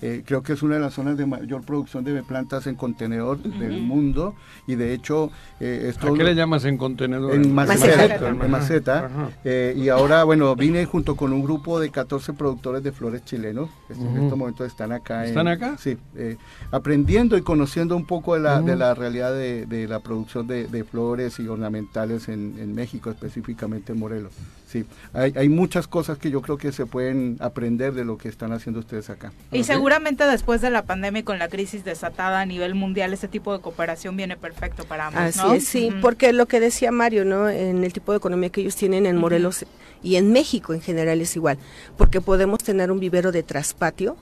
Eh, creo que es una de las zonas de mayor producción de plantas en contenedor del mundo y de hecho eh, esto ¿A qué le llamas en contenedor? en maceta, Maceta. en maceta. Ajá. Eh, y ahora, bueno, vine junto con un grupo de 14 productores de flores chilenos. que En estos momentos están acá. en- ¿Están acá? Sí, eh, aprendiendo y conociendo un poco de la, de la realidad de, de la producción de, de flores y ornamentales en, en México, específicamente en Morelos. Sí, hay, hay muchas cosas que yo creo que se pueden aprender de lo que están haciendo ustedes acá. Y seguramente después de la pandemia y con la crisis desatada a nivel mundial, ese tipo de cooperación viene perfecto para ambos, Así ¿no? es, sí, porque lo que decía Mario, ¿no? En el tipo de economía que ellos tienen en Morelos y en México en general es igual, porque podemos tener un vivero de traspatio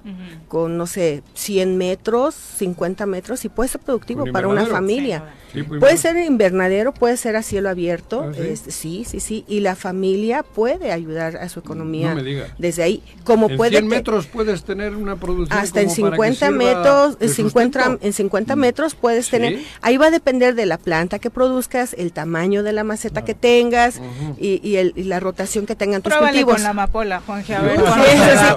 con, no sé, 100 metros, 50 metros y puede ser productivo ¿Un para una familia. Sí, pues, puede ser invernadero, puede ser a cielo abierto, ¿Ah, sí? este, sí, sí, sí, y la familia puede ayudar a su economía No me digas. desde ahí, como en puede 100 que- metros puedes tener una producción hasta en como que 50 sirva metros, de en 50, sustento. en 50 metros puedes Sí. tener, ahí va a depender de la planta que produzcas, el tamaño de la maceta que tengas y, y el- y la rotación que tengan tus Pruébale cultivos. con la amapola, Juanje, a ver. Sí,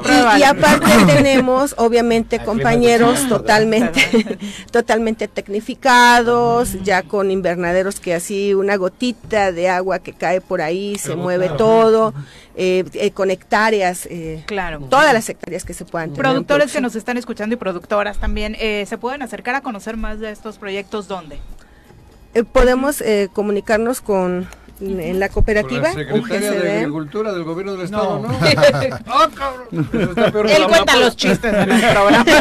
sí. Y- aparte tenemos, obviamente, compañeros totalmente, totalmente tecnificados, ya con invernaderos que así una gotita de agua que cae por ahí se Pero mueve claro. todo, eh, eh, con hectáreas, eh, Claro. todas las hectáreas que se puedan tener. en Productores que nos están escuchando y productoras también, eh, ¿se pueden acercar a conocer más de estos proyectos? ¿Dónde? Eh, podemos eh, comunicarnos con en la Con cooperativa la secretaria de. Agricultura del gobierno del Estado, ¿no? ¡Ah, cabrón! Él cuenta los chistes en el programa.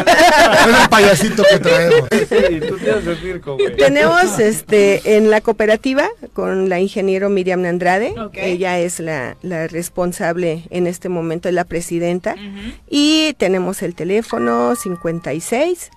Es el payasito que traemos. Sí, tú tienes el circo, güey. Tenemos este en la cooperativa con la ingeniero Miriam Andrade, ella es la, la responsable en este momento, es la presidenta, y tenemos el teléfono 56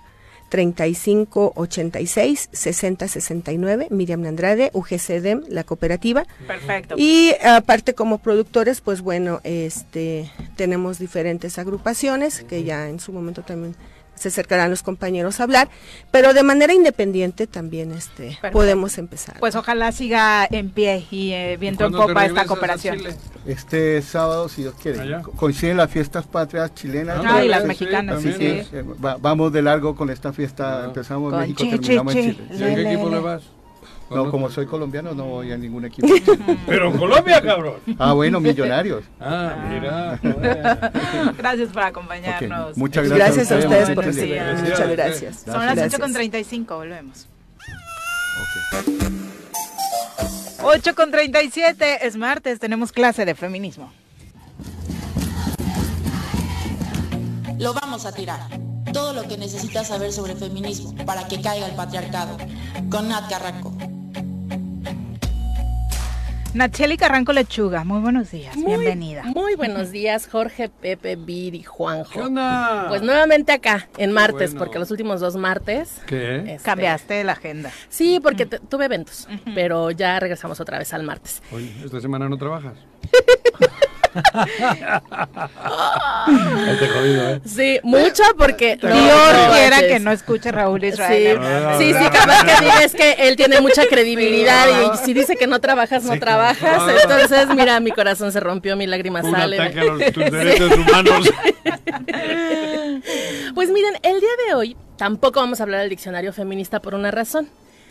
35 86 60 69, Miriam Andrade, UGCDEM, la cooperativa. Perfecto. Y aparte como productores, pues bueno, este tenemos diferentes agrupaciones que ya en su momento también se acercarán los compañeros a hablar, pero de manera independiente también este Perfecto. podemos empezar. Pues ojalá siga en pie y eh, viento en ¿Cuándo te popa esta cooperación. Este sábado, si Dios quiere, Allá. co- coinciden las fiestas patrias chilenas. Ah, y las Sí, mexicanas, sí, sí, sí, sí. eh, va- vamos de largo con esta fiesta. Empezamos en Con México, chi, terminamos chi, en chi. Chile. ¿Y a qué equipo le vas? No, como soy colombiano, no voy a ningún equipo. Pero en Colombia, cabrón. Ah, bueno, millonarios. Ah, mira. Gracias por acompañarnos. Muchas gracias. Gracias a ustedes por Buenos recibir. días. Muchas gracias. Son las Gracias. 8 con 35, volvemos. 8 con 37, es martes, tenemos clase de feminismo. Lo vamos a tirar. Todo lo que necesitas saber sobre feminismo para que caiga el patriarcado. Con Nat Carranco. Nacheli Carranco Lechuga, muy buenos días, Muy- bienvenida. Muy buenos días, Jorge, Pepe, Viri, Juanjo. ¿Qué onda? Pues nuevamente acá, en martes, bueno. porque los últimos dos martes. ¿Qué? este, Cambiaste la agenda. Sí, porque te- tuve eventos, pero ya regresamos otra vez al martes. Oye, esta semana no trabajas. Te jodido, ¿eh? Sí, mucho porque... Dios no quiera que no escuche Raúl Sí, Israel. sí, sí, capaz que diga es que él tiene mucha credibilidad y si dice que no trabajas, no trabajas. Entonces, mira, mi corazón se rompió, mi lágrima Un sale. ataque a los- tus derechos humanos. Pues miren, el día de hoy tampoco vamos a hablar del diccionario feminista por una razón.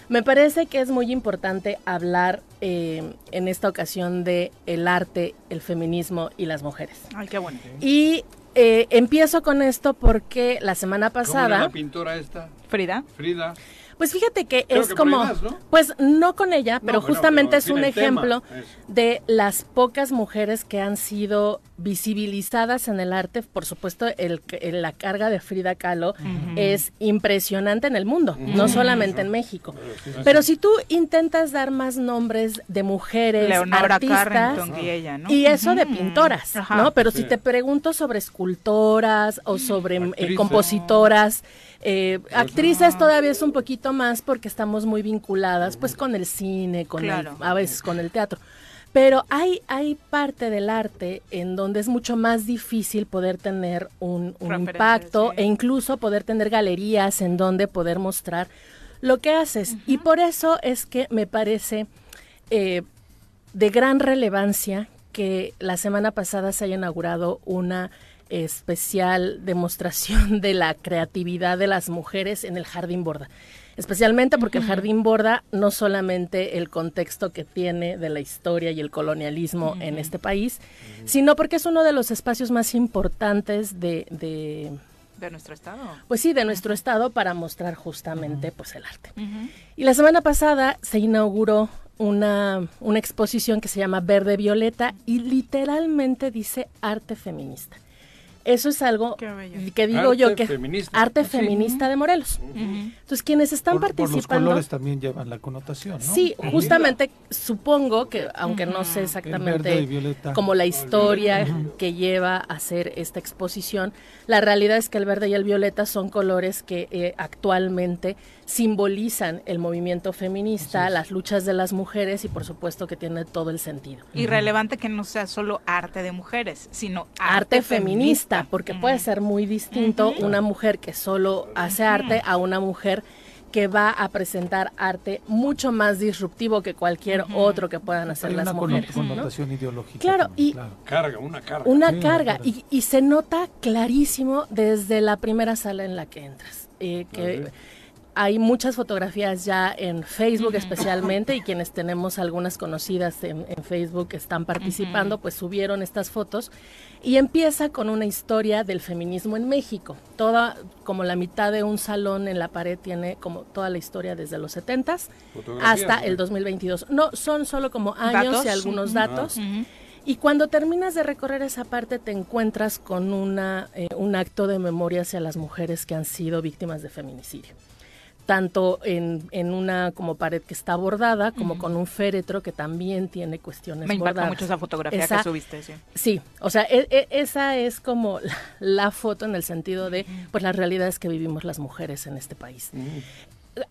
Me parece que es muy importante hablar eh, en esta ocasión de el arte, el feminismo y las mujeres. Ay, qué bueno. Y eh, empiezo con esto porque la semana ¿Cómo era pasada, la pintora esta? Frida. Frida. pues fíjate que Creo es que como, ¿no? pues no con ella, pero bueno, justamente pero es un ejemplo de las pocas mujeres que han sido visibilizadas en el arte. Por supuesto, el, el- la carga de Frida Kahlo es impresionante en el mundo, no solamente en México. Pero si tú intentas dar más nombres de mujeres, Leonora artistas, y ella, ¿no? y eso de pintoras. ¿no? Pero Sí. si te pregunto sobre escultoras o sobre eh, compositoras, eh, actrices todavía es un poquito más porque estamos muy vinculadas pues con el cine, con el- a veces con el teatro. Pero hay, hay parte del arte en donde es mucho más difícil poder tener un, un impacto e incluso poder tener galerías en donde poder mostrar lo que haces. Y por eso es que me parece eh, de gran relevancia que la semana pasada se haya inaugurado una especial demostración de la creatividad de las mujeres en el jardín borda. Especialmente porque el jardín borda no solamente el contexto que tiene de la historia y el colonialismo en este país, sino porque es uno de los espacios más importantes de, de De nuestro estado. pues sí, de nuestro estado para mostrar justamente pues el arte. Y la semana pasada se inauguró una, una exposición que se llama Verde Violeta y literalmente dice arte feminista. Eso es algo que digo yo Arte que feminista. arte Sí. feminista de Morelos. Entonces quienes están Por, por los participando colores también llevan la connotación, ¿no? Sí, justamente supongo que, aunque no sé verde y exactamente violeta. como la historia que lleva a hacer esta exposición, la realidad es que el verde y el violeta son colores que eh, actualmente simbolizan el movimiento feminista, las luchas de las mujeres y por supuesto que tiene todo el sentido. Y relevante que no sea solo arte de mujeres, sino arte feminista, porque puede ser muy distinto una mujer que solo hace arte a una mujer que va a presentar arte mucho más disruptivo que cualquier otro que puedan hacer Hay las una mujeres. ¿no? connotación ideológica. Claro, también, y Carga, una carga. una Sí, carga claro. y, y se nota clarísimo desde la primera sala en la que entras. eh, que hay muchas fotografías ya en Facebook especialmente y quienes tenemos algunas conocidas en, en Facebook que están participando, pues subieron estas fotos y empieza con una historia del feminismo en México. Toda, como la mitad de un salón en la pared tiene como toda la historia desde los 70s Fotografías, hasta ¿no? el 2022. No, son solo como años Datos. y algunos datos. Y cuando terminas de recorrer esa parte te encuentras con una, eh, un acto de memoria hacia las mujeres que han sido víctimas de feminicidio. Tanto en, en una como pared que está bordada, como con un féretro que también tiene cuestiones Me impactó bordadas. mucho esa fotografía Esa- que subiste, sí. Sí, o sea, e- e- esa es como la, la foto en el sentido de pues las realidades que vivimos las mujeres en este país.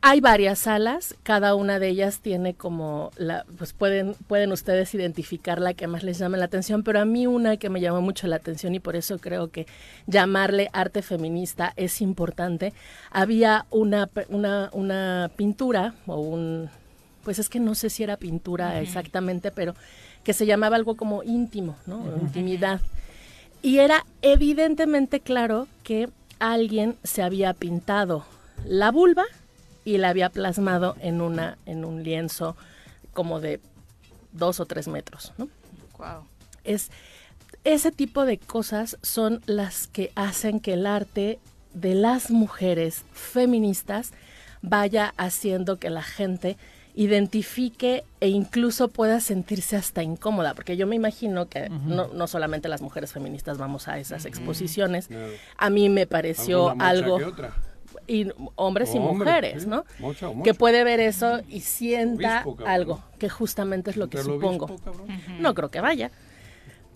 Hay varias salas, cada una de ellas tiene como la, pues pueden, pueden ustedes identificar la que más les llame la atención, pero a mí una que me llamó mucho la atención y por eso creo que llamarle arte feminista es importante. Había una, una, una pintura o un, pues es que no sé si era pintura exactamente, pero que se llamaba algo como íntimo, ¿no? Intimidad. Y era evidentemente claro que alguien se había pintado la vulva y la había plasmado en una en un lienzo como de dos o tres metros, ¿no? Wow. Es ese tipo de cosas son las que hacen que el arte de las mujeres feministas vaya haciendo que la gente identifique e incluso pueda sentirse hasta incómoda, porque yo me imagino que no, no solamente las mujeres feministas vamos a esas exposiciones, Claro. a mí me pareció algo que otra. Y hombres y mujeres, sí. ¿no? Mucha o Que puede ver eso y sienta Obispo, algo, que justamente es lo que supongo. obispo. No creo que vaya.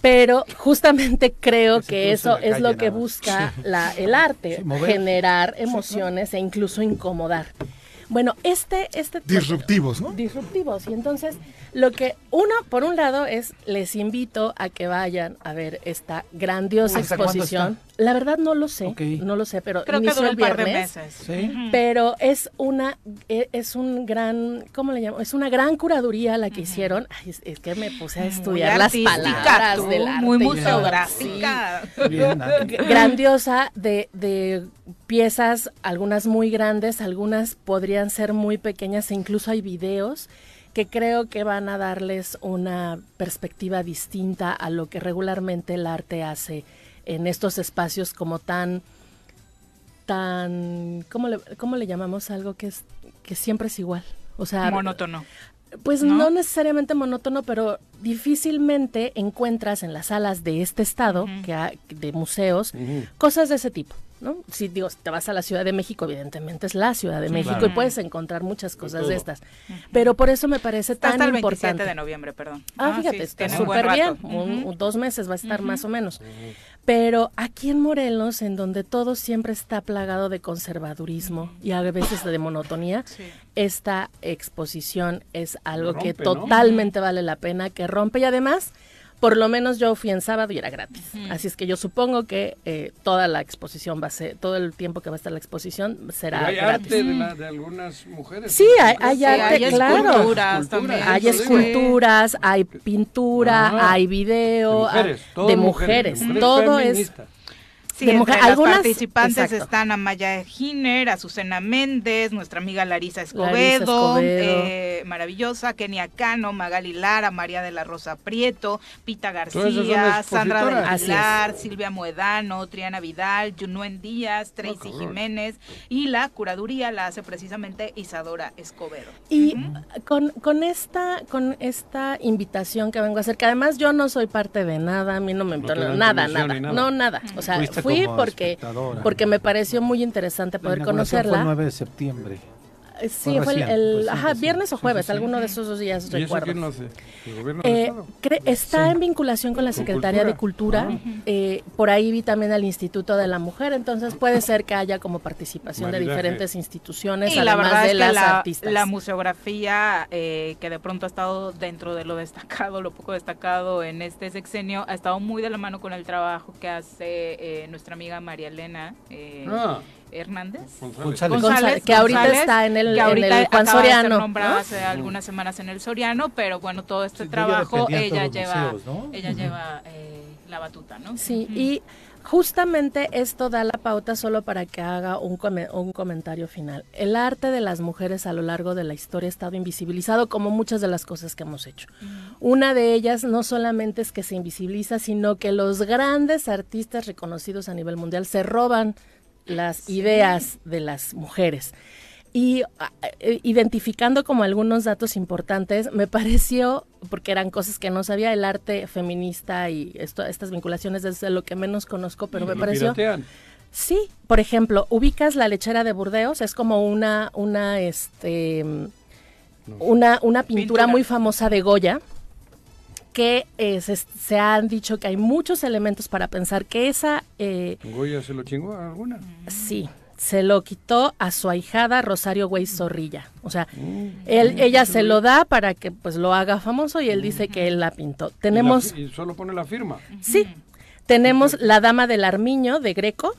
Pero justamente creo Que eso es lo que busca la, el arte, Sí, generar emociones e incluso incomodar. Bueno, este, este Disruptivos, ¿no? disruptivos. Y entonces, lo que uno, por un lado, es les invito a que vayan a ver esta grandiosa ¿Hasta cuándo exposición. La verdad no lo sé, no lo sé, pero Creo que inició duró el un par de viernes. meses. Sí. Pero es una e- es un gran ¿cómo le llamo? Es una gran curaduría la que hicieron. Ay, es, es que me puse a estudiar las palabras tú, del arte muy museográfica. Bien. G- grandiosa de, de piezas, algunas muy grandes, algunas podrían ser muy pequeñas e incluso hay videos que creo que van a darles una perspectiva distinta a lo que regularmente el arte hace en estos espacios como tan tan ¿cómo le, cómo le llamamos algo que es que siempre es igual? O sea, Monótono. pues ¿no? no, necesariamente monótono, pero difícilmente encuentras en las salas de este estado, que ha- de museos, cosas de ese tipo. ¿no? Si digo, si te vas a la Ciudad de México, evidentemente es la Ciudad de Sí, México claro. y puedes encontrar muchas cosas de estas. Pero por eso me parece Está tan hasta el 27 importante. de noviembre, perdón. Ah, Ah, fíjate, sí, está tiene un buen súper bien. rato. un- Ujú. dos meses va a estar más o menos. Pero aquí en Morelos, en donde todo siempre está plagado de conservadurismo y a veces de monotonía, esta exposición es algo que totalmente vale la pena, que rompe. Y además, por lo menos yo fui en sábado y era gratis. Así es que yo supongo que eh, toda la exposición va a ser, todo el tiempo que va a estar la exposición será hay gratis. arte de, la- de algunas mujeres. Sí, hay, hay Sí, arte, hay claro. esculturas también. Hay esculturas, hay pintura, Ah, hay video, de mujeres, ah, todo de mujeres, todo es. Sí, de entre mujer- las algunas participantes exacto. están Amaya Giner, Azucena Méndez, nuestra amiga Larisa Escobedo, Larisa Escobedo. eh, maravillosa, Kenia Cano, Magali Lara, María de la Rosa Prieto, Pita García, Sandra del. Pilar, Silvia Moedano, Triana Vidal, Junuen Díaz, Tracy. Jiménez y la curaduría la hace precisamente Isadora Escobedo. Y con, con esta con esta invitación que vengo a hacer, que además yo no soy parte de nada, a mí no me dan nada, nada, nada. no nada. O sea, fui porque porque me pareció muy interesante La poder inauguración Fue el conocerla. 9 de septiembre. Eh, Sí, Fue el, recién, el- fue recién, ajá, recién. viernes o jueves, sí, sí. alguno de esos dos días ¿Y eso recuerdo. quién lo hace? ¿El gobierno del Eh, Estado? está Sí. en vinculación con la ¿Con Secretaría de cultura? Cultura. eh, por ahí vi también al Instituto de la Mujer, entonces puede ser que haya como participación de diferentes instituciones, Y la además verdad de es que las la, artistas. la museografía, eh, que de pronto ha estado dentro de lo destacado, lo poco destacado en este sexenio, ha estado muy de la mano con el trabajo que hace eh, nuestra amiga María Elena eh, Ah. Hernández. González. González, que ahorita está en el- que en ahorita el Juan de ser Soriano, nombrada ¿no? hace algunas semanas en el Soriano, pero bueno, todo este Sí, trabajo ella lleva, museos, ¿no? ella lleva eh, la batuta, ¿no? Sí, y justamente esto da la pauta solo para que haga un, come- un comentario final. El arte de las mujeres a lo largo de la historia ha estado invisibilizado como muchas de las cosas que hemos hecho. Una de ellas no solamente es que se invisibiliza, sino que los grandes artistas reconocidos a nivel mundial se roban las ideas de las mujeres. Y ah, eh, identificando como algunos datos importantes, me pareció, porque eran cosas que no sabía, el arte feminista y esto, estas vinculaciones es lo que menos conozco, pero me Lo pareció... piratean. Sí, por ejemplo, ubicas la lechera de Burdeos, es como una, una, este, una, una pintura, Pintura. muy famosa de Goya, que eh, se, se han dicho que hay muchos elementos para pensar que esa, eh, ¿Goya se lo chingó a alguna? sí, se lo quitó a su ahijada Rosario Güey Zorrilla. O sea, él, ella se lo da para que pues lo haga famoso y él dice que él la pintó. Tenemos... Y, la fi- y solo pone la firma. Sí, tenemos la Dama del Armiño de Greco,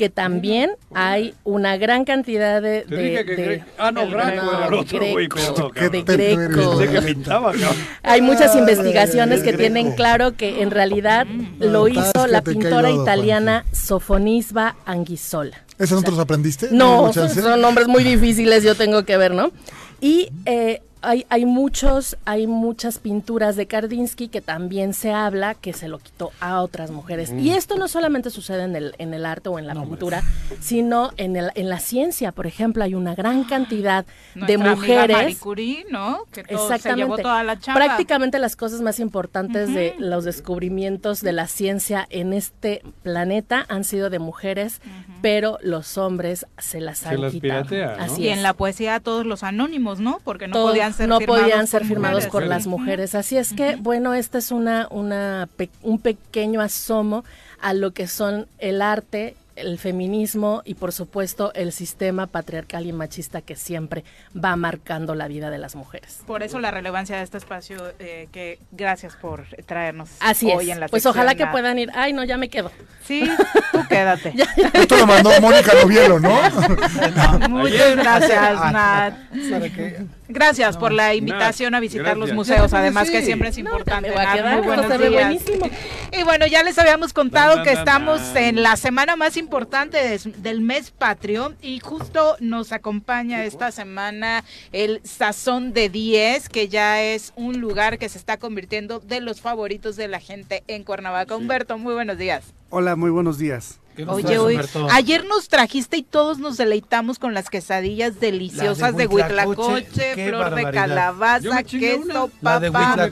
que también hay una gran cantidad de... Te de- dije que de- Gre- Ah, no, el- Graco era el otro, güey, Greco, perdón, de Greco. Que pintaba, cabrón. Hay muchas investigaciones ay, que tienen Greco. claro que en realidad lo hizo la pintora italiana Sofonisba Anguissola. ¿Esos aprendiste? No, ¿Hubo son, chance? son nombres muy difíciles, yo tengo que ver, ¿no? Y eh, hay, hay muchos, hay muchas pinturas de Kandinsky que también se habla que se lo quitó a otras mujeres. Y esto no solamente sucede en el, en el arte o en la pintura, sino en, el, en la ciencia, por ejemplo, hay una gran cantidad de mujeres. Marie Curie, ¿no? Que todo, se llevó Exactamente. toda la chamba. Prácticamente las cosas más importantes de los descubrimientos de la ciencia en este planeta han sido de mujeres, pero los hombres se las Se han las quitado. piratea, ¿no? Así y es. en la poesía todos los anónimos, ¿no? Porque no Todos podían ser no firmados podían ser firmados por las mujeres. Así es que, bueno, este es una, una pe- un pequeño asomo a lo que son el arte, el feminismo y, por supuesto, el sistema patriarcal y machista que siempre va marcando la vida de las mujeres. Por eso la relevancia de este espacio, eh, que gracias por traernos Así hoy es. en la Pues ojalá que puedan ir. Ay, no, ya me quedo. Sí, tú quédate. Esto lo mandó Mónica Novielo, ¿no? Muchas gracias, Nat. ¿Para qué? Gracias por la invitación a visitar los gracias. museos, además que siempre es No, importante. me voy a quedar, buenos días. buenísimo. Y bueno, ya les habíamos contado que estamos en la semana más importante des- del mes patrio y justo nos acompaña esta semana el Sazón de 10, que ya es un lugar que se está convirtiendo de los favoritos de la gente en Cuernavaca. Humberto, muy buenos días. Hola, muy buenos días. ¿Qué Oye, hoy, ayer nos trajiste y todos nos deleitamos con las quesadillas deliciosas de Huitlacoche, huitlacoche, qué flor de barbaridad. Calabaza, queso, una. La de papa.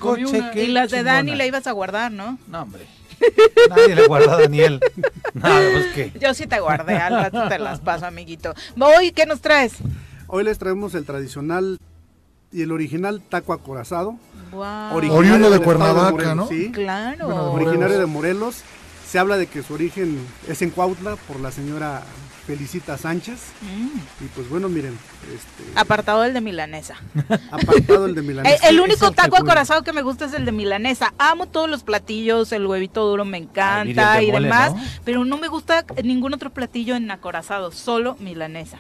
Qué Y las de Dani la ibas a guardar, ¿no? No, hombre. Nadie le guarda a Daniel. Nada, pues que. Yo sí te guardé, al rato te las paso, amiguito. Voy, ¿qué nos traes? Hoy les traemos el tradicional y el original taco acorazado. Wow. Oriundo de Cuernavaca, Morelos, ¿no? Sí, Claro. Bueno, de originario de Morelos. Se habla de que su origen es en Cuautla por la señora Felicita Sánchez. Mm. Y pues bueno, miren, este, Apartado el de milanesa. apartado el de Eh, Milanesa. el único taco acorazado que me gusta es el de milanesa. Amo todos los platillos, el huevito duro me encanta y mole, demás, ¿no? pero no me gusta ningún otro platillo en acorazado, solo milanesa.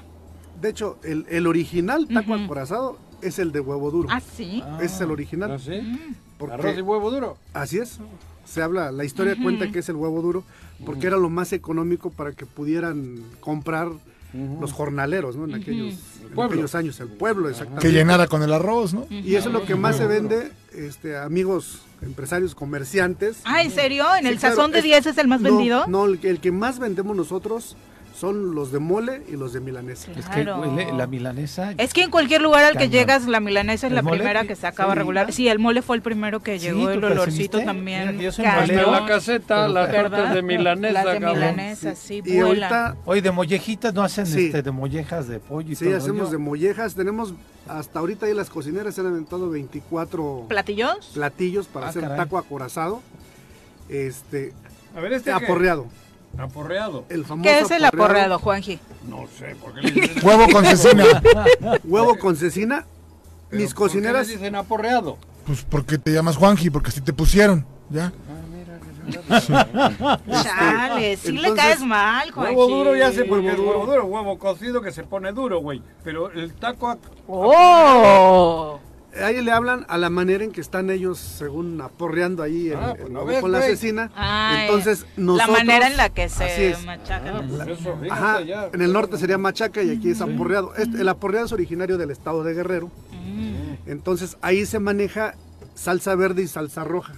De hecho, el, el original taco acorazado es el de huevo duro. Ah, sí. Es el original. ¿Ah, sí? porque- Arroz y huevo duro. Así es. Se habla, la historia cuenta que es el huevo duro, porque era lo más económico para que pudieran comprar los jornaleros, ¿no? En aquellos, en aquellos años, el pueblo, exactamente. Que llenara con el arroz, ¿no? Y eso es lo que más se vende, este, amigos empresarios, comerciantes. Ah, ¿en serio? ¿En Sí, el claro, sazón de es- 10 es el más no, vendido? No, el, que- el que más vendemos nosotros son los de mole y los de milanesa. Es que huele la milanesa. Es que en cualquier lugar al que Cañón. llegas, la milanesa es ¿El la mole? primera que se acaba Sí. regular. Sí, el mole fue el primero que llegó, ¿tú el olorcito también. Mira que yo soy la caseta, las tortas de milanesa, Las de cabrón. milanesa, sí, Y vuelan. ahorita- Oye, de mollejitas no hacen Sí. este de mollejas de pollo y Sí, todo hacemos de mollejas. Tenemos hasta ahorita ahí las cocineras se han aventado 24 ¿Platillos? platillos para Ah, hacer caray. taco acorazado. Este, A ver, ¿este aporreado. Aporreado. El famoso ¿Qué es el aporreado, Juanji? No sé, ¿por qué le dicen Huevo con cecina. Huevo con cecina. Pero Mis ¿por qué cocineras. le dicen aporreado? Pues porque te llamas Juanji, porque así te pusieron, ¿ya? Chale, sí le caes mal, Juanji. Huevo duro ya sé por qué es huevo duro, huevo cocido que se pone duro, güey. Pero el taco... a- ¡Oh! Ahí le hablan a la manera en que están ellos, según aporreando ahí el, Ah, el pues no huevo ves, con la. Ay, Entonces, nosotros. La manera en la que se machacan. Ah, pues eso, fíjate Ajá, ya. en el norte sería machaca y aquí es aporreado. Este- el aporreado es originario del estado de Guerrero. Mm. Entonces ahí se maneja salsa verde y salsa roja.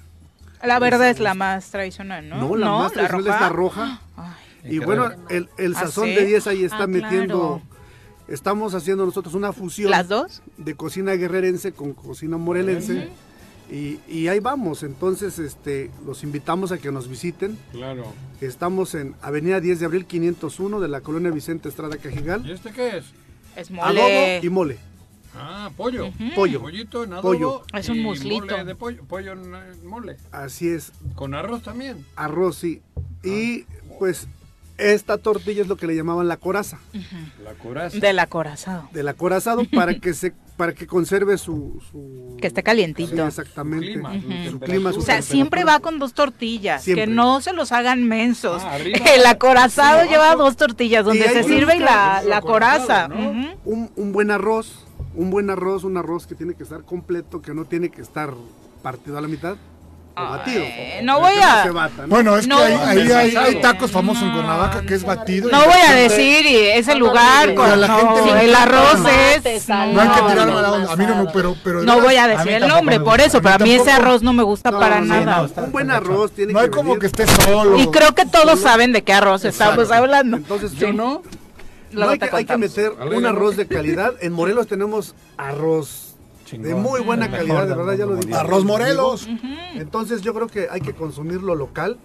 La verde es la más tradicional, ¿no? No, la más tradicional es la roja. Ay. Y bueno, el, el ¿Ah, sazón sí? de 10 ahí está Ah, metiendo. Estamos haciendo nosotros una fusión. ¿Las dos? De cocina guerrerense con cocina morelense. Y, y ahí vamos, entonces este, los invitamos a que nos visiten. Claro. Estamos en Avenida 10 de Abril 501 de la colonia Vicente Estrada Cajigal. ¿Y este qué es? Es Adobo mole. y mole. Ah, pollo. Pollo. Pollito en adobo Pollo. Es un muslito. mole de pollo, pollo en mole. Así es. Con arroz también. Arroz, sí. Y pues esta tortilla es lo que le llamaban la coraza. La coraza. Del acorazado. Del acorazado para que se para que conserve su, su- Que esté calientito. Sí, exactamente. Su clima, Su su clima, su O sea, siempre va con dos tortillas. Siempre. Que no se los hagan mensos. Ah, arriba. El acorazado Sí, lleva abajo. dos tortillas, donde se sirve y la, la coraza. un, un buen arroz, un buen arroz, un arroz que tiene que estar completo, que no tiene que estar partido a la mitad batido. Eh, no voy a- se bata, ¿no? Bueno, es No. que ahí, ahí hay, hay No. tacos famosos en Cuernavaca que es batido. No voy a decir y ese lugar. Pero a la no, gente el arroz es. No hay que tirar mala onda. A mí no me, pero, pero No voy a decir el nombre por eso, pero a mí ese arroz no me gusta No, para nada. no, un buen arroz tiene No que hay como que esté solo. Y creo que todos saben de qué arroz estamos hablando. Entonces, Yo no. No, hay, que, hay meter un ¿no? arroz de calidad. En Morelos tenemos arroz de muy buena calidad, de verdad, ya lo dije. Arroz Morelos. Entonces yo creo que hay que consumir lo local,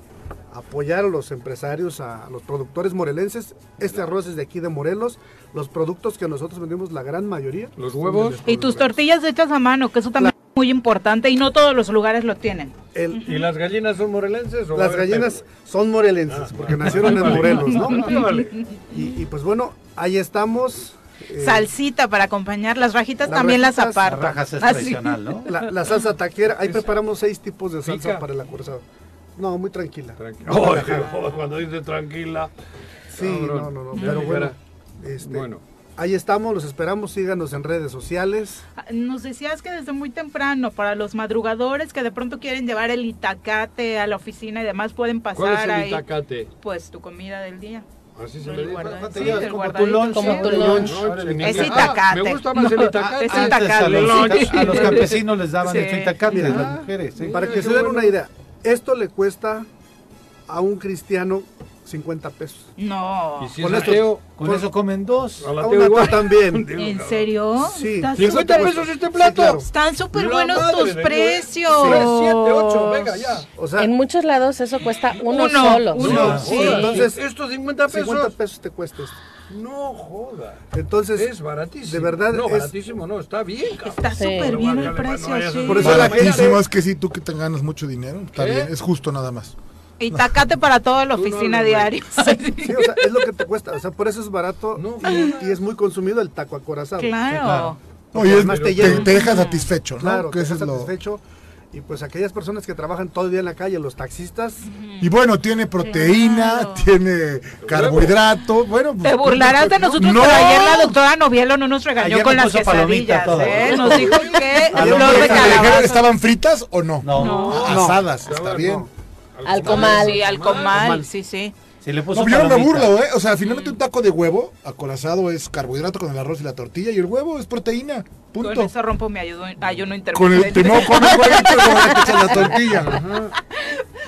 apoyar a los empresarios, a los productores morelenses. Este arroz es de aquí de Morelos. Los productos que nosotros vendemos, la gran mayoría. Los huevos. Y tus tortillas hechas a mano, que eso también es muy importante y no todos los lugares lo tienen. El- ¿Y las gallinas son morelenses? o las gallinas son morelenses, porque nacieron en Vale. Morelos, ¿no? Vale. Y, y pues bueno, ahí estamos. Eh, Salsita para acompañar las rajitas las también las aparto. La rajas es Así. tradicional, ¿no? La, la salsa taquera, ahí preparamos seis tipos de salsa ¿Pica? para el acorazado. No, muy tranquila. Tranquila. Relajada. joder, cuando dice tranquila. Sí, cabrón. no, no, no, pero bueno, este, Bueno. ahí estamos, los esperamos, síganos en redes sociales. Nos decías que desde muy temprano, para los madrugadores que de pronto quieren llevar el itacate a la oficina y demás, pueden pasar ¿Cuál es el ahí. itacate? Pues tu comida del día. Así se le dice. sí, como tu lunch, como tu lunch. Es Ah, itacate. me gusta más el No, itacate. es a itacate. a los campesinos les daban Sí. el itacate, Mira. las mujeres. sí. Para que se den una idea, esto le cuesta a un cristiano 50 pesos. No. Y si Con es esto- ateo, Con eso comen dos. A ateo un igual. también. ¿En serio? Sí. Está 50 súper- pesos este plato. claro. Están súper La buenos madre tus precios. Tres, siete, ocho, venga ya. O sea, En muchos lados eso cuesta uno, Uno, solo. uno, sí. sí. Entonces, Estos 50 pesos. 50 pesos te cuesta esto. No joda. Entonces, Es baratísimo. de verdad No, es- baratísimo no, está bien, cabrón. Está Sí. súper bien el precio, vale, sí. Por eso la Baratísimo gente- es que si tú que te ganas mucho dinero, está ¿Qué? bien, es justo nada más. Itacate para toda la no oficina hables, diario. Sí, o sea, es lo que te cuesta. O sea, por eso es barato No, y, y es muy consumido el taco acorazado. Claro. Oye, Además te, te llena. te deja satisfecho, ¿no? Claro, que te deja es lo... satisfecho. Y pues aquellas personas que trabajan todo el día en la calle, los taxistas. Y bueno, tiene proteína, tiene carbohidratos. Bueno, pues, Te burlarás de nosotros, No. pero ayer la doctora Novielo no nos regañó Ayer con las quesadillas. ¿eh? Nos dijo que ¿A flor dónde de. ¿Estaban fritas o no? No. Ah, No. Asadas, está bien. Al comal. Sí, al comal, sí, sí. Se le No, yo no me burlo, ¿eh? O sea, finalmente un taco de huevo acorazado es carbohidrato con el arroz y la tortilla y el huevo es proteína. Punto. Con eso rompo mi ayuno, ayuno Con el intermitente. con el huevito y luego le echas la tortilla.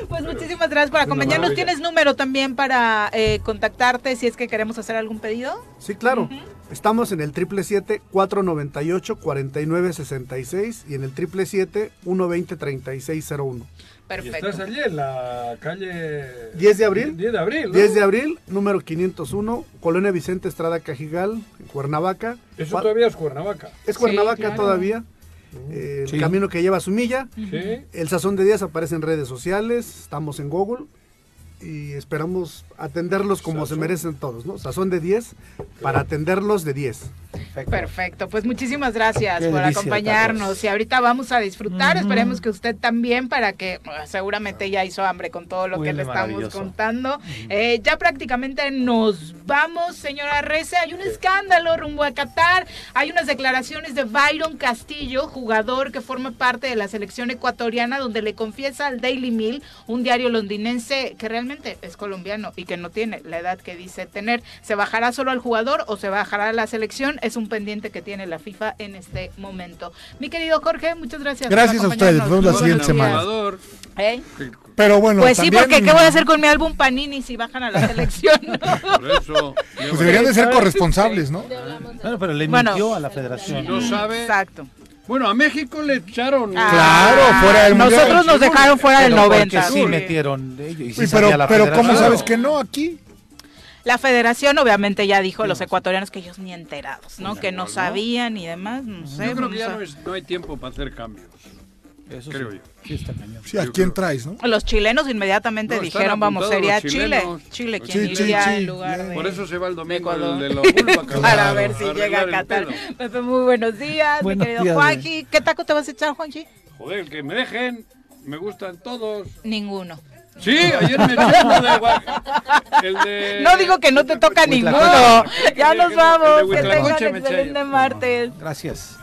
Pues muchísimas gracias por acompañarnos. ¿Tienes número también para eh, contactarte si es que queremos hacer algún pedido? Sí, claro. Estamos en el 777-498-4966 y en el 777-120-3601. Perfecto. Y estás allí en la calle 10 de abril. 10 de abril. ¿no? 10 de abril, número 501, Colonia Vicente Estrada Cajigal, en Cuernavaca. Eso todavía es Cuernavaca. Es Cuernavaca Sí, claro. todavía. Eh, el Sí. camino que lleva a su milla. Sí. El Sazón de Días aparece en redes sociales, estamos en Google y esperamos atenderlos como se merecen todos, ¿no? Sazón de 10 para atenderlos de 10. Perfecto, pues muchísimas gracias Qué por delicia, acompañarnos tacos. y ahorita vamos a disfrutar, esperemos que usted también para que eh, seguramente ya hizo hambre con todo lo que Huele le estamos contando. Eh, ya prácticamente nos vamos, señora Rece, hay un escándalo rumbo a Qatar, hay unas declaraciones de Byron Castillo, jugador que forma parte de la selección ecuatoriana, donde le confiesa al Daily Mail, un diario londinense que realmente es colombiano y que no tiene la edad que dice tener. ¿Se bajará solo al jugador o se bajará a la selección? Es un pendiente que tiene la FIFA en este momento. Mi querido Jorge, muchas gracias. por Gracias a ustedes, nos vemos la siguiente Buenos semana. días. ¿Eh? Pero bueno, Pues sí, también- porque ¿qué voy a hacer con mi álbum Panini si bajan a la selección? Por eso. Pues deberían de ser corresponsables, ¿no? Bueno, pero le Bueno. mintió a la federación. Si no sabe. Exacto. Bueno, a México le echaron. Claro, fuera del Mundial. Nosotros nos dejaron fuera del Pero porque 90. sí metieron ellos. Y sí pero, la pero ¿cómo sabes que no aquí? La federación obviamente ya dijo los ecuatorianos que ellos ni enterados, ¿no? Que no sabían y demás, no sé. Yo creo que ya a- no, es- no hay tiempo para hacer cambios. Eso creo sí. yo. Sí, está cañón. Sí, ¿a quién traes, no? Los chilenos inmediatamente No, dijeron, vamos, sería Chile. Chile, quien sí, iría sí, en lugar de... Por eso se va el domingo de la Vulva, Para claro, ver si a llega a Qatar. Pepe, muy buenos días, Buenos mi querido días, Juanji. ¿Qué taco te vas a echar, Juanji? Joder, que me dejen. Me gustan todos. Ninguno. Sí, ayer me de el de... No digo que no te toca ninguno. Ya nos vamos. Que tengan excelente martes. Gracias.